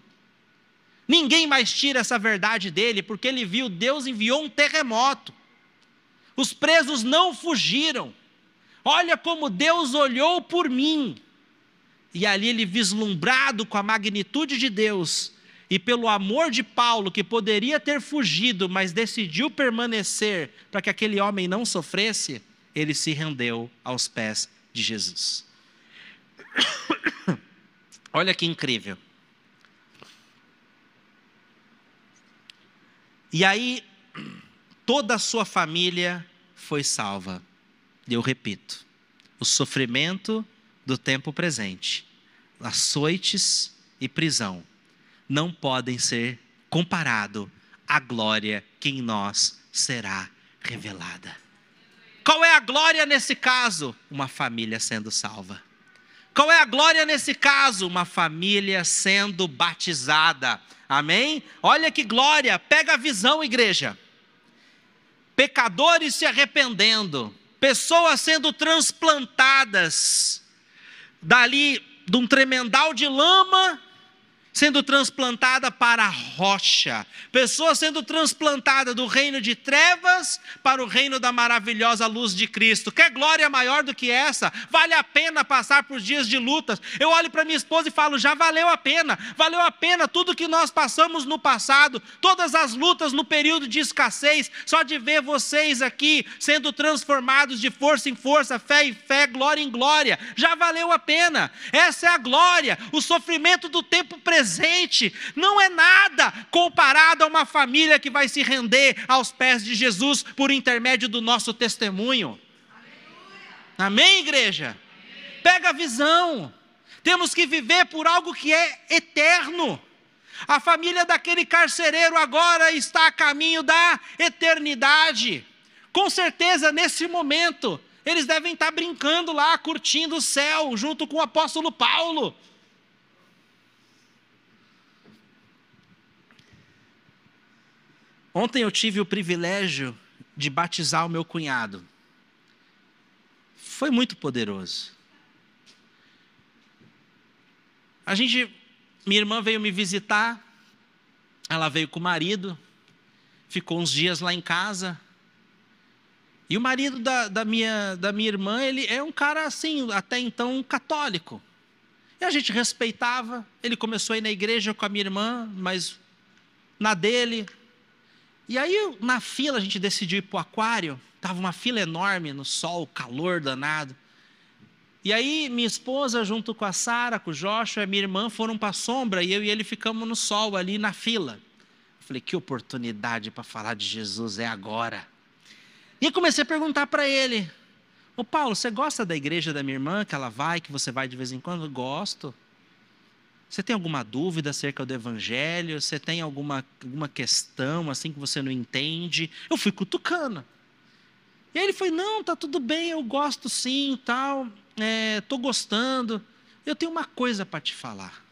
Ninguém mais tira essa verdade dele, porque ele viu Deus enviou um terremoto. Os presos não fugiram. Olha como Deus olhou por mim. E ali ele, vislumbrado com a magnitude de Deus e pelo amor de Paulo, que poderia ter fugido, mas decidiu permanecer para que aquele homem não sofresse, ele se rendeu aos pés de Jesus. Olha que incrível. E aí, toda a sua família foi salva. Eu repito: o sofrimento do tempo presente, açoites e prisão, não podem ser comparado à glória que em nós será revelada. Qual é a glória nesse caso? Uma família sendo salva. Qual é a glória nesse caso? Uma família sendo batizada. Amém? Olha que glória, pega a visão, igreja. Pecadores se arrependendo, pessoas sendo transplantadas dali de um tremendal de lama sendo transplantada para a rocha, pessoa sendo transplantada do reino de trevas para o reino da maravilhosa luz de Cristo. Quer glória maior do que essa? Vale a pena passar por dias de lutas. Eu olho para minha esposa e falo: já valeu a pena, valeu a pena tudo que nós passamos no passado, todas as lutas no período de escassez, só de ver vocês aqui sendo transformados de força em força, fé em fé, glória em glória, já valeu a pena. Essa é a glória, o sofrimento do tempo presente presente não é nada comparado a uma família que vai se render aos pés de Jesus por intermédio do nosso testemunho. Amém, igreja? Pega a visão. Temos que viver por algo que é eterno. A família daquele carcereiro agora está a caminho da eternidade. Com certeza, nesse momento, eles devem estar brincando lá, curtindo o céu, junto com o apóstolo Paulo. Ontem eu tive o privilégio de batizar o meu cunhado. Foi muito poderoso. A gente, minha irmã veio me visitar ela veio com o marido, ficou uns dias lá em casa. E o marido da, da, minha, da minha irmã, ele é um cara assim, até então católico. E a gente respeitava. Ele começou a ir na igreja com a minha irmã, mas na dele. E aí, na fila, a gente decidiu ir para o aquário. Estava uma fila enorme no sol, calor danado. E aí, minha esposa, junto com a Sara, com o Joshua, minha irmã foram para a sombra e eu e ele ficamos no sol ali na fila. Eu falei, que oportunidade para falar de Jesus é agora. E comecei a perguntar para ele: Ô Paulo, você gosta da igreja da minha irmã, que ela vai, que você vai de vez em quando? Gosto. Você tem alguma dúvida acerca do evangelho? Você tem alguma, alguma questão assim que você não entende? Eu fui cutucando. E aí ele foi: Não, tá tudo bem, eu gosto sim, tal é, gostando. Eu tenho uma coisa para te falar.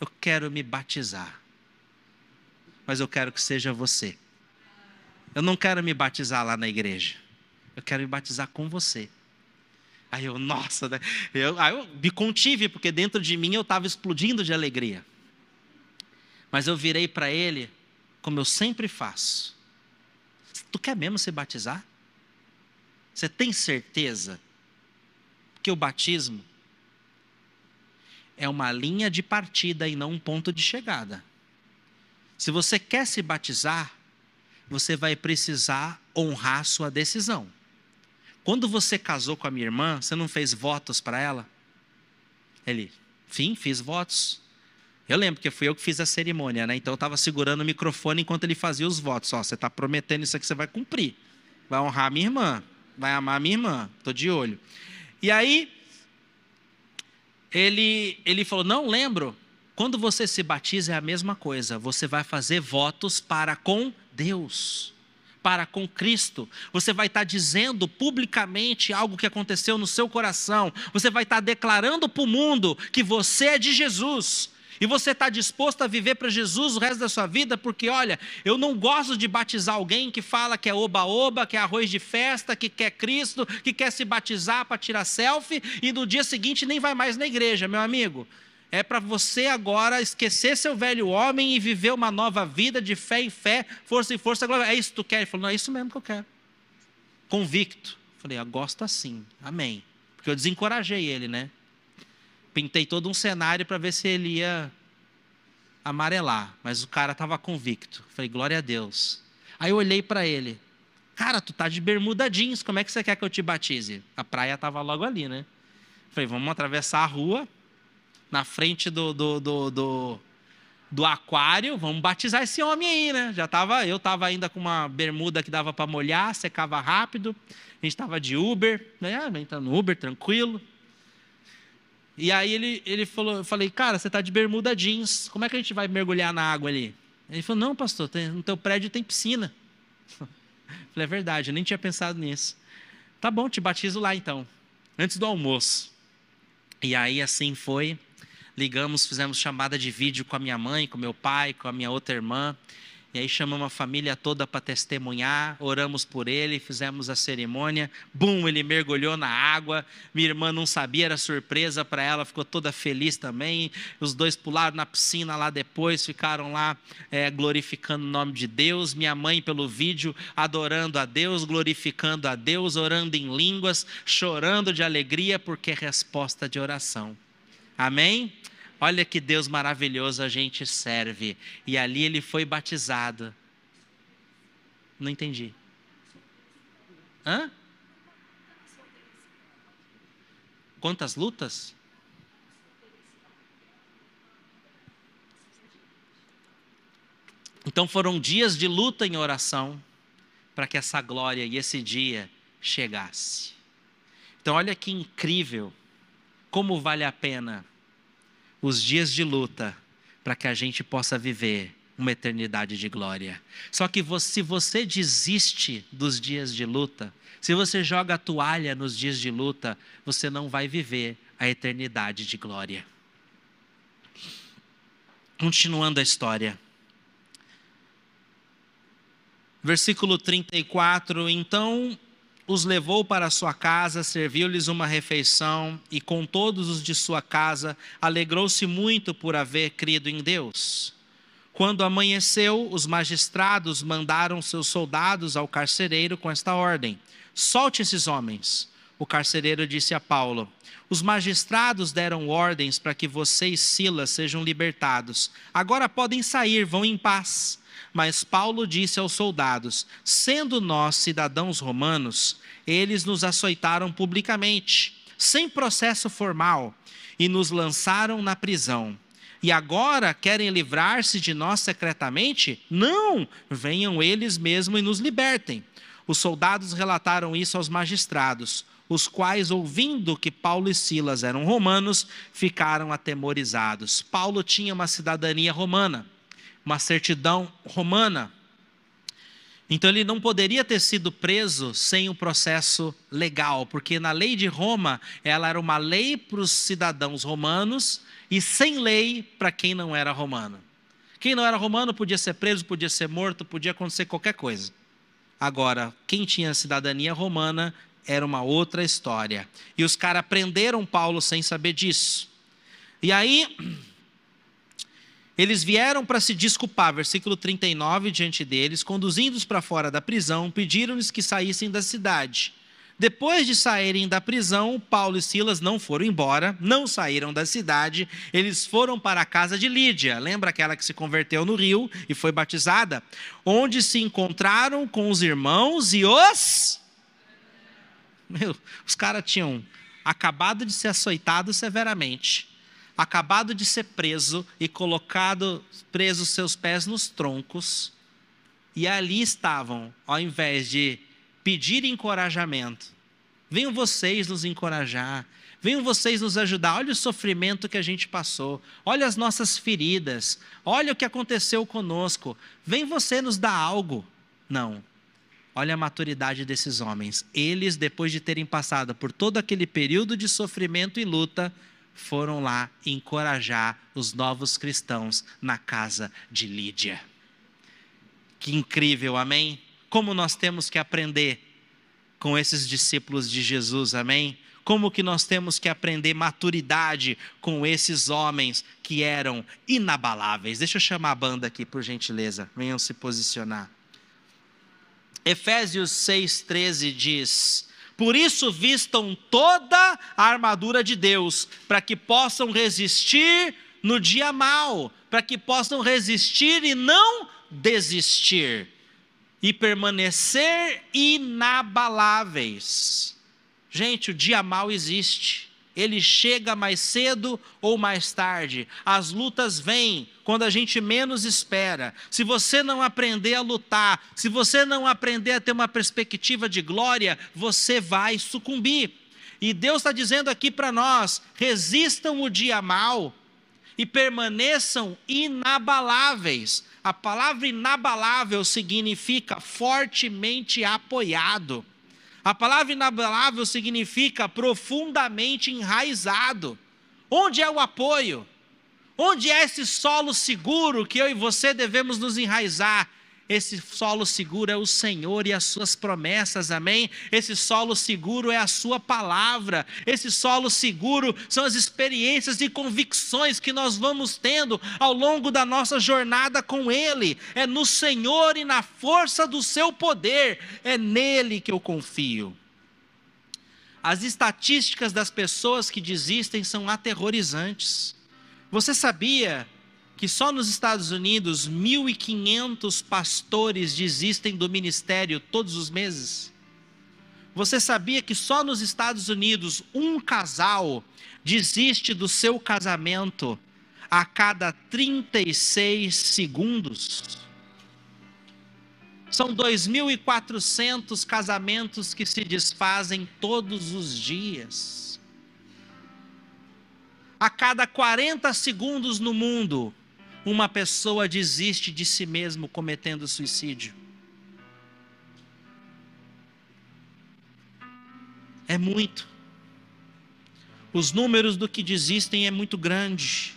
Eu quero me batizar. Mas eu quero que seja você. Eu não quero me batizar lá na igreja. Eu quero me batizar com você. Aí eu, nossa, né? eu, aí eu me contive, porque dentro de mim eu estava explodindo de alegria. Mas eu virei para ele, como eu sempre faço. Tu quer mesmo se batizar? Você tem certeza porque o batismo é uma linha de partida e não um ponto de chegada. Se você quer se batizar, você vai precisar honrar sua decisão. Quando você casou com a minha irmã, você não fez votos para ela? Ele, sim, fiz votos. Eu lembro que fui eu que fiz a cerimônia, né? Então eu estava segurando o microfone enquanto ele fazia os votos. Ó, você está prometendo isso aqui, você vai cumprir. Vai honrar a minha irmã, vai amar a minha irmã. Estou de olho. E aí, ele, ele falou: Não lembro. Quando você se batiza é a mesma coisa. Você vai fazer votos para com Deus, para com Cristo. Você vai estar dizendo publicamente algo que aconteceu no seu coração. Você vai estar declarando para o mundo que você é de Jesus. E você está disposto a viver para Jesus o resto da sua vida, porque olha, eu não gosto de batizar alguém que fala que é oba-oba, que é arroz de festa, que quer Cristo, que quer se batizar para tirar selfie e no dia seguinte nem vai mais na igreja, meu amigo. É para você agora esquecer seu velho homem e viver uma nova vida de fé em fé, força em força. É isso que tu quer? Ele falou: Não, é isso mesmo que eu quero. Convicto. Falei: Eu gosto assim. Amém. Porque eu desencorajei ele, né? pintei todo um cenário para ver se ele ia amarelar, mas o cara estava convicto. Falei, glória a Deus. Aí eu olhei para ele, cara, tu tá de bermuda jeans, como é que você quer que eu te batize? A praia estava logo ali, né? Falei, vamos atravessar a rua, na frente do, do, do, do, do aquário, vamos batizar esse homem aí, né? Já tava, eu estava ainda com uma bermuda que dava para molhar, secava rápido, a gente estava de Uber, né? Ah, entra no Uber, tranquilo. E aí ele, ele falou, eu falei, cara, você está de bermuda jeans, como é que a gente vai mergulhar na água ali? Ele falou, não, pastor, tem, no teu prédio tem piscina. falei, é verdade, eu nem tinha pensado nisso. Tá bom, te batizo lá então, antes do almoço. E aí assim foi, ligamos, fizemos chamada de vídeo com a minha mãe, com meu pai, com a minha outra irmã. E aí chamamos a família toda para testemunhar, oramos por ele, fizemos a cerimônia. Bum, ele mergulhou na água. Minha irmã não sabia, era surpresa para ela, ficou toda feliz também. Os dois pularam na piscina lá depois, ficaram lá é, glorificando o nome de Deus. Minha mãe, pelo vídeo, adorando a Deus, glorificando a Deus, orando em línguas, chorando de alegria, porque é resposta de oração. Amém? Olha que Deus maravilhoso a gente serve. E ali ele foi batizado. Não entendi. Hã? Quantas lutas? Então foram dias de luta em oração para que essa glória e esse dia chegasse. Então olha que incrível como vale a pena os dias de luta para que a gente possa viver uma eternidade de glória. Só que se você desiste dos dias de luta, se você joga a toalha nos dias de luta, você não vai viver a eternidade de glória. Continuando a história. Versículo 34: Então os levou para sua casa, serviu-lhes uma refeição e com todos os de sua casa alegrou-se muito por haver crido em Deus. Quando amanheceu, os magistrados mandaram seus soldados ao carcereiro com esta ordem: Solte esses homens. O carcereiro disse a Paulo: Os magistrados deram ordens para que você e Silas sejam libertados. Agora podem sair, vão em paz. Mas Paulo disse aos soldados: Sendo nós cidadãos romanos, eles nos açoitaram publicamente, sem processo formal, e nos lançaram na prisão. E agora querem livrar-se de nós secretamente? Não! Venham eles mesmos e nos libertem. Os soldados relataram isso aos magistrados, os quais, ouvindo que Paulo e Silas eram romanos, ficaram atemorizados. Paulo tinha uma cidadania romana uma certidão romana. Então ele não poderia ter sido preso sem o um processo legal, porque na lei de Roma ela era uma lei para os cidadãos romanos e sem lei para quem não era romano. Quem não era romano podia ser preso, podia ser morto, podia acontecer qualquer coisa. Agora, quem tinha cidadania romana era uma outra história. E os caras prenderam Paulo sem saber disso. E aí eles vieram para se desculpar, versículo 39, diante deles, conduzindo-os para fora da prisão, pediram-lhes que saíssem da cidade. Depois de saírem da prisão, Paulo e Silas não foram embora, não saíram da cidade, eles foram para a casa de Lídia, lembra aquela que se converteu no rio e foi batizada? Onde se encontraram com os irmãos e os. Meu, os caras tinham acabado de ser açoitados severamente acabado de ser preso e colocado preso seus pés nos troncos, e ali estavam, ao invés de pedir encorajamento, venham vocês nos encorajar, venham vocês nos ajudar. Olha o sofrimento que a gente passou, olha as nossas feridas, olha o que aconteceu conosco. Vem você nos dar algo. Não. Olha a maturidade desses homens. Eles, depois de terem passado por todo aquele período de sofrimento e luta, foram lá encorajar os novos cristãos na casa de Lídia. Que incrível, amém? Como nós temos que aprender com esses discípulos de Jesus, amém? Como que nós temos que aprender maturidade com esses homens que eram inabaláveis? Deixa eu chamar a banda aqui, por gentileza. Venham se posicionar. Efésios 6,13 diz: por isso, vistam toda a armadura de Deus, para que possam resistir no dia mal, para que possam resistir e não desistir, e permanecer inabaláveis. Gente, o dia mal existe ele chega mais cedo ou mais tarde. As lutas vêm quando a gente menos espera. Se você não aprender a lutar, se você não aprender a ter uma perspectiva de glória, você vai sucumbir. E Deus está dizendo aqui para nós: resistam o dia mal e permaneçam inabaláveis. A palavra inabalável significa fortemente apoiado. A palavra inabalável significa profundamente enraizado. Onde é o apoio? Onde é esse solo seguro que eu e você devemos nos enraizar? Esse solo seguro é o Senhor e as suas promessas, amém? Esse solo seguro é a sua palavra. Esse solo seguro são as experiências e convicções que nós vamos tendo ao longo da nossa jornada com Ele. É no Senhor e na força do seu poder. É nele que eu confio. As estatísticas das pessoas que desistem são aterrorizantes. Você sabia que só nos Estados Unidos 1.500 pastores desistem do ministério todos os meses? Você sabia que só nos Estados Unidos um casal desiste do seu casamento a cada 36 segundos? São 2.400 casamentos que se desfazem todos os dias. A cada 40 segundos no mundo, uma pessoa desiste de si mesmo cometendo suicídio. É muito. Os números do que desistem é muito grande.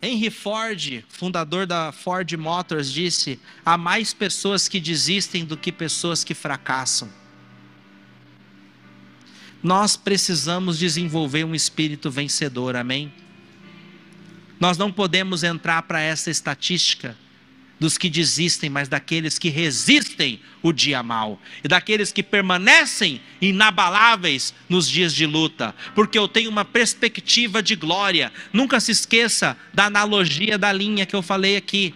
Henry Ford, fundador da Ford Motors, disse: há mais pessoas que desistem do que pessoas que fracassam. Nós precisamos desenvolver um espírito vencedor, amém? Nós não podemos entrar para essa estatística dos que desistem, mas daqueles que resistem o dia mal e daqueles que permanecem inabaláveis nos dias de luta, porque eu tenho uma perspectiva de glória. Nunca se esqueça da analogia da linha que eu falei aqui.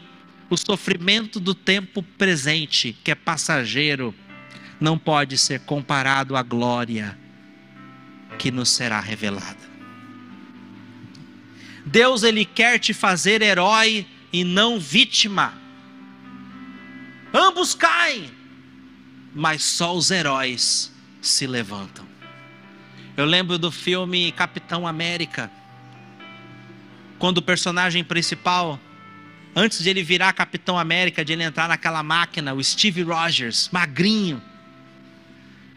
O sofrimento do tempo presente, que é passageiro, não pode ser comparado à glória que nos será revelada. Deus ele quer te fazer herói e não vítima. Ambos caem, mas só os heróis se levantam. Eu lembro do filme Capitão América, quando o personagem principal, antes de ele virar Capitão América, de ele entrar naquela máquina, o Steve Rogers, magrinho,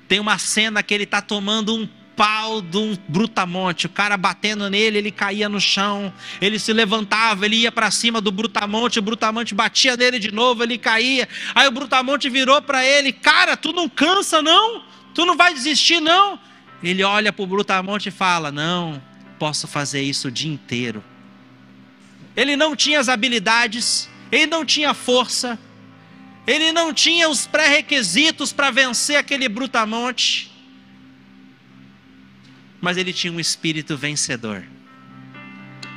tem uma cena que ele está tomando um pau de um brutamonte. O cara batendo nele, ele caía no chão, ele se levantava, ele ia para cima do brutamonte, o brutamonte batia nele de novo, ele caía. Aí o brutamonte virou para ele: Cara, tu não cansa não? Tu não vai desistir não? Ele olha para o brutamonte e fala: Não, posso fazer isso o dia inteiro. Ele não tinha as habilidades, ele não tinha força, ele não tinha os pré-requisitos para vencer aquele brutamonte mas ele tinha um espírito vencedor.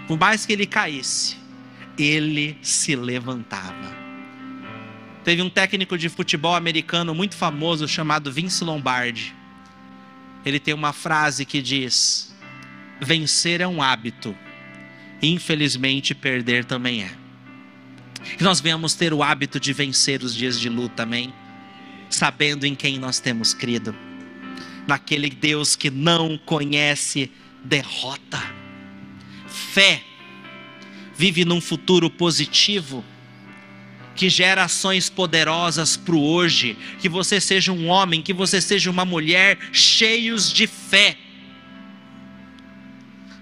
Por mais que ele caísse, ele se levantava. Teve um técnico de futebol americano muito famoso chamado Vince Lombardi. Ele tem uma frase que diz: Vencer é um hábito, infelizmente perder também é. Que nós venhamos ter o hábito de vencer os dias de luta, amém? Sabendo em quem nós temos crido naquele Deus que não conhece derrota. Fé vive num futuro positivo que gera ações poderosas para o hoje, que você seja um homem, que você seja uma mulher cheios de fé.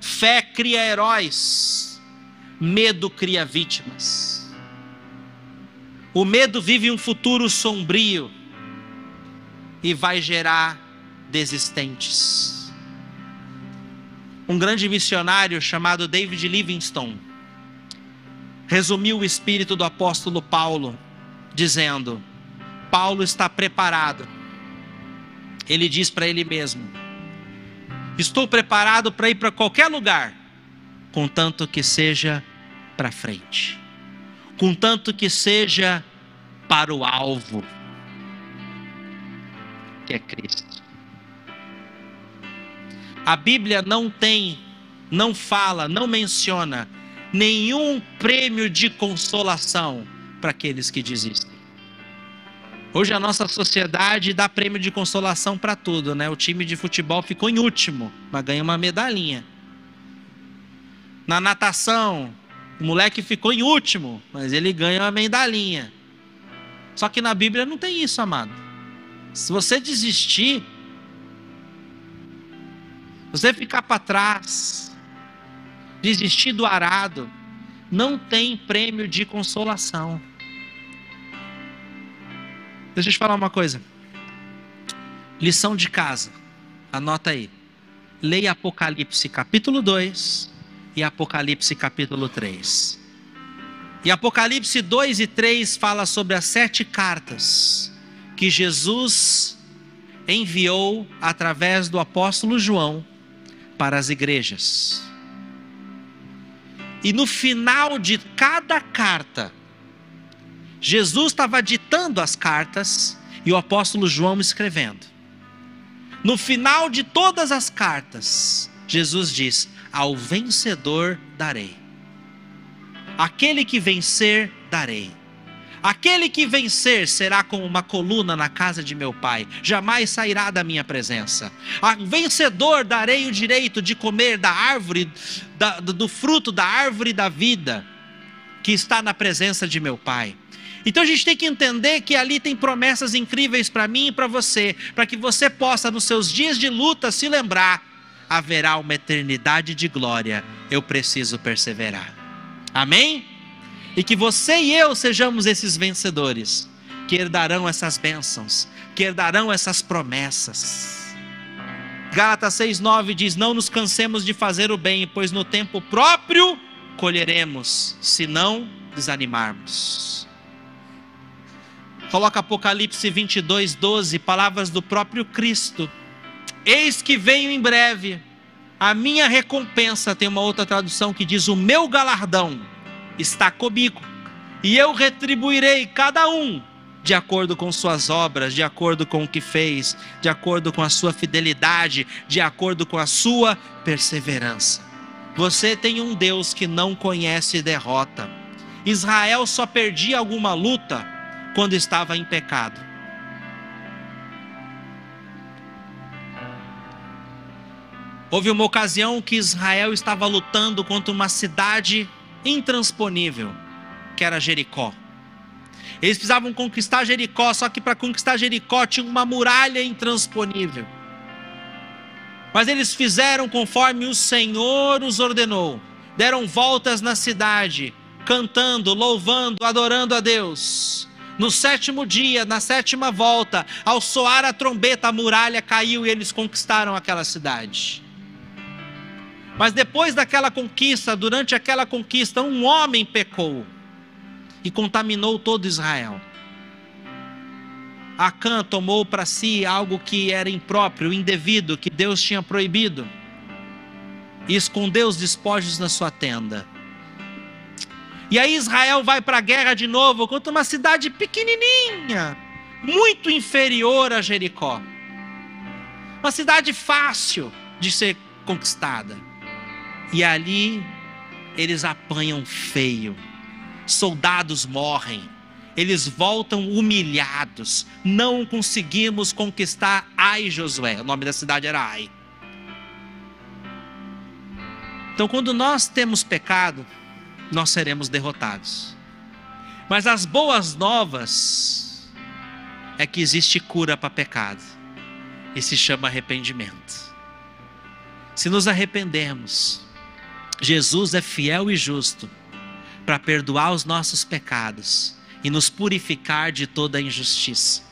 Fé cria heróis, medo cria vítimas. O medo vive um futuro sombrio e vai gerar desistentes. Um grande missionário chamado David Livingstone resumiu o espírito do apóstolo Paulo, dizendo: Paulo está preparado. Ele diz para ele mesmo: Estou preparado para ir para qualquer lugar, contanto que seja para frente, contanto que seja para o alvo, que é Cristo. A Bíblia não tem, não fala, não menciona nenhum prêmio de consolação para aqueles que desistem. Hoje a nossa sociedade dá prêmio de consolação para tudo, né? O time de futebol ficou em último, mas ganha uma medalhinha. Na natação, o moleque ficou em último, mas ele ganha uma medalhinha. Só que na Bíblia não tem isso, amado. Se você desistir, você ficar para trás, desistir do arado, não tem prêmio de consolação. Deixa eu te falar uma coisa. Lição de casa. Anota aí. Leia Apocalipse capítulo 2 e Apocalipse capítulo 3. E Apocalipse 2 e 3 fala sobre as sete cartas que Jesus enviou através do apóstolo João para as igrejas. E no final de cada carta, Jesus estava ditando as cartas e o apóstolo João escrevendo. No final de todas as cartas, Jesus diz: Ao vencedor darei. Aquele que vencer, darei. Aquele que vencer será como uma coluna na casa de meu pai, jamais sairá da minha presença. A vencedor darei o direito de comer da árvore, da, do fruto da árvore da vida, que está na presença de meu pai. Então a gente tem que entender que ali tem promessas incríveis para mim e para você, para que você possa, nos seus dias de luta, se lembrar: haverá uma eternidade de glória, eu preciso perseverar. Amém? E que você e eu sejamos esses vencedores, que herdarão essas bênçãos, que herdarão essas promessas. Gálatas 6,9 diz: Não nos cansemos de fazer o bem, pois no tempo próprio colheremos se não desanimarmos. Coloca Apocalipse 22, 12, palavras do próprio Cristo. Eis que venho em breve, a minha recompensa, tem uma outra tradução que diz: o meu galardão está comigo, e eu retribuirei cada um de acordo com suas obras, de acordo com o que fez, de acordo com a sua fidelidade, de acordo com a sua perseverança. Você tem um Deus que não conhece derrota. Israel só perdia alguma luta quando estava em pecado. Houve uma ocasião que Israel estava lutando contra uma cidade intransponível, que era Jericó. Eles precisavam conquistar Jericó, só que para conquistar Jericó tinha uma muralha intransponível. Mas eles fizeram conforme o Senhor os ordenou. Deram voltas na cidade, cantando, louvando, adorando a Deus. No sétimo dia, na sétima volta, ao soar a trombeta, a muralha caiu e eles conquistaram aquela cidade. Mas depois daquela conquista, durante aquela conquista, um homem pecou e contaminou todo Israel. Acã tomou para si algo que era impróprio, indevido, que Deus tinha proibido, e escondeu os despojos na sua tenda. E aí Israel vai para a guerra de novo contra uma cidade pequenininha, muito inferior a Jericó. Uma cidade fácil de ser conquistada. E ali eles apanham feio. Soldados morrem eles voltam humilhados. Não conseguimos conquistar Ai Josué. O nome da cidade era Ai. Então, quando nós temos pecado, nós seremos derrotados. Mas as boas novas é que existe cura para pecado. E se chama arrependimento. Se nos arrependermos, Jesus é fiel e justo para perdoar os nossos pecados e nos purificar de toda injustiça.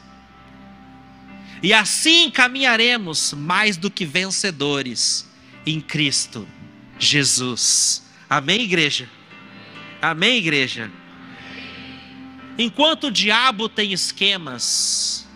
E assim caminharemos mais do que vencedores em Cristo Jesus. Amém, igreja? Amém, igreja? Enquanto o diabo tem esquemas,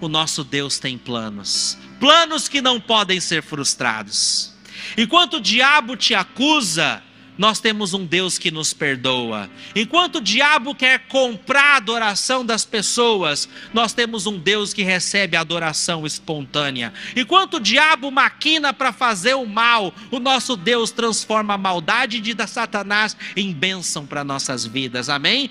o nosso Deus tem planos planos que não podem ser frustrados. Enquanto o diabo te acusa, nós temos um Deus que nos perdoa. Enquanto o diabo quer comprar a adoração das pessoas, nós temos um Deus que recebe a adoração espontânea. Enquanto o diabo maquina para fazer o mal, o nosso Deus transforma a maldade de Satanás em bênção para nossas vidas. Amém?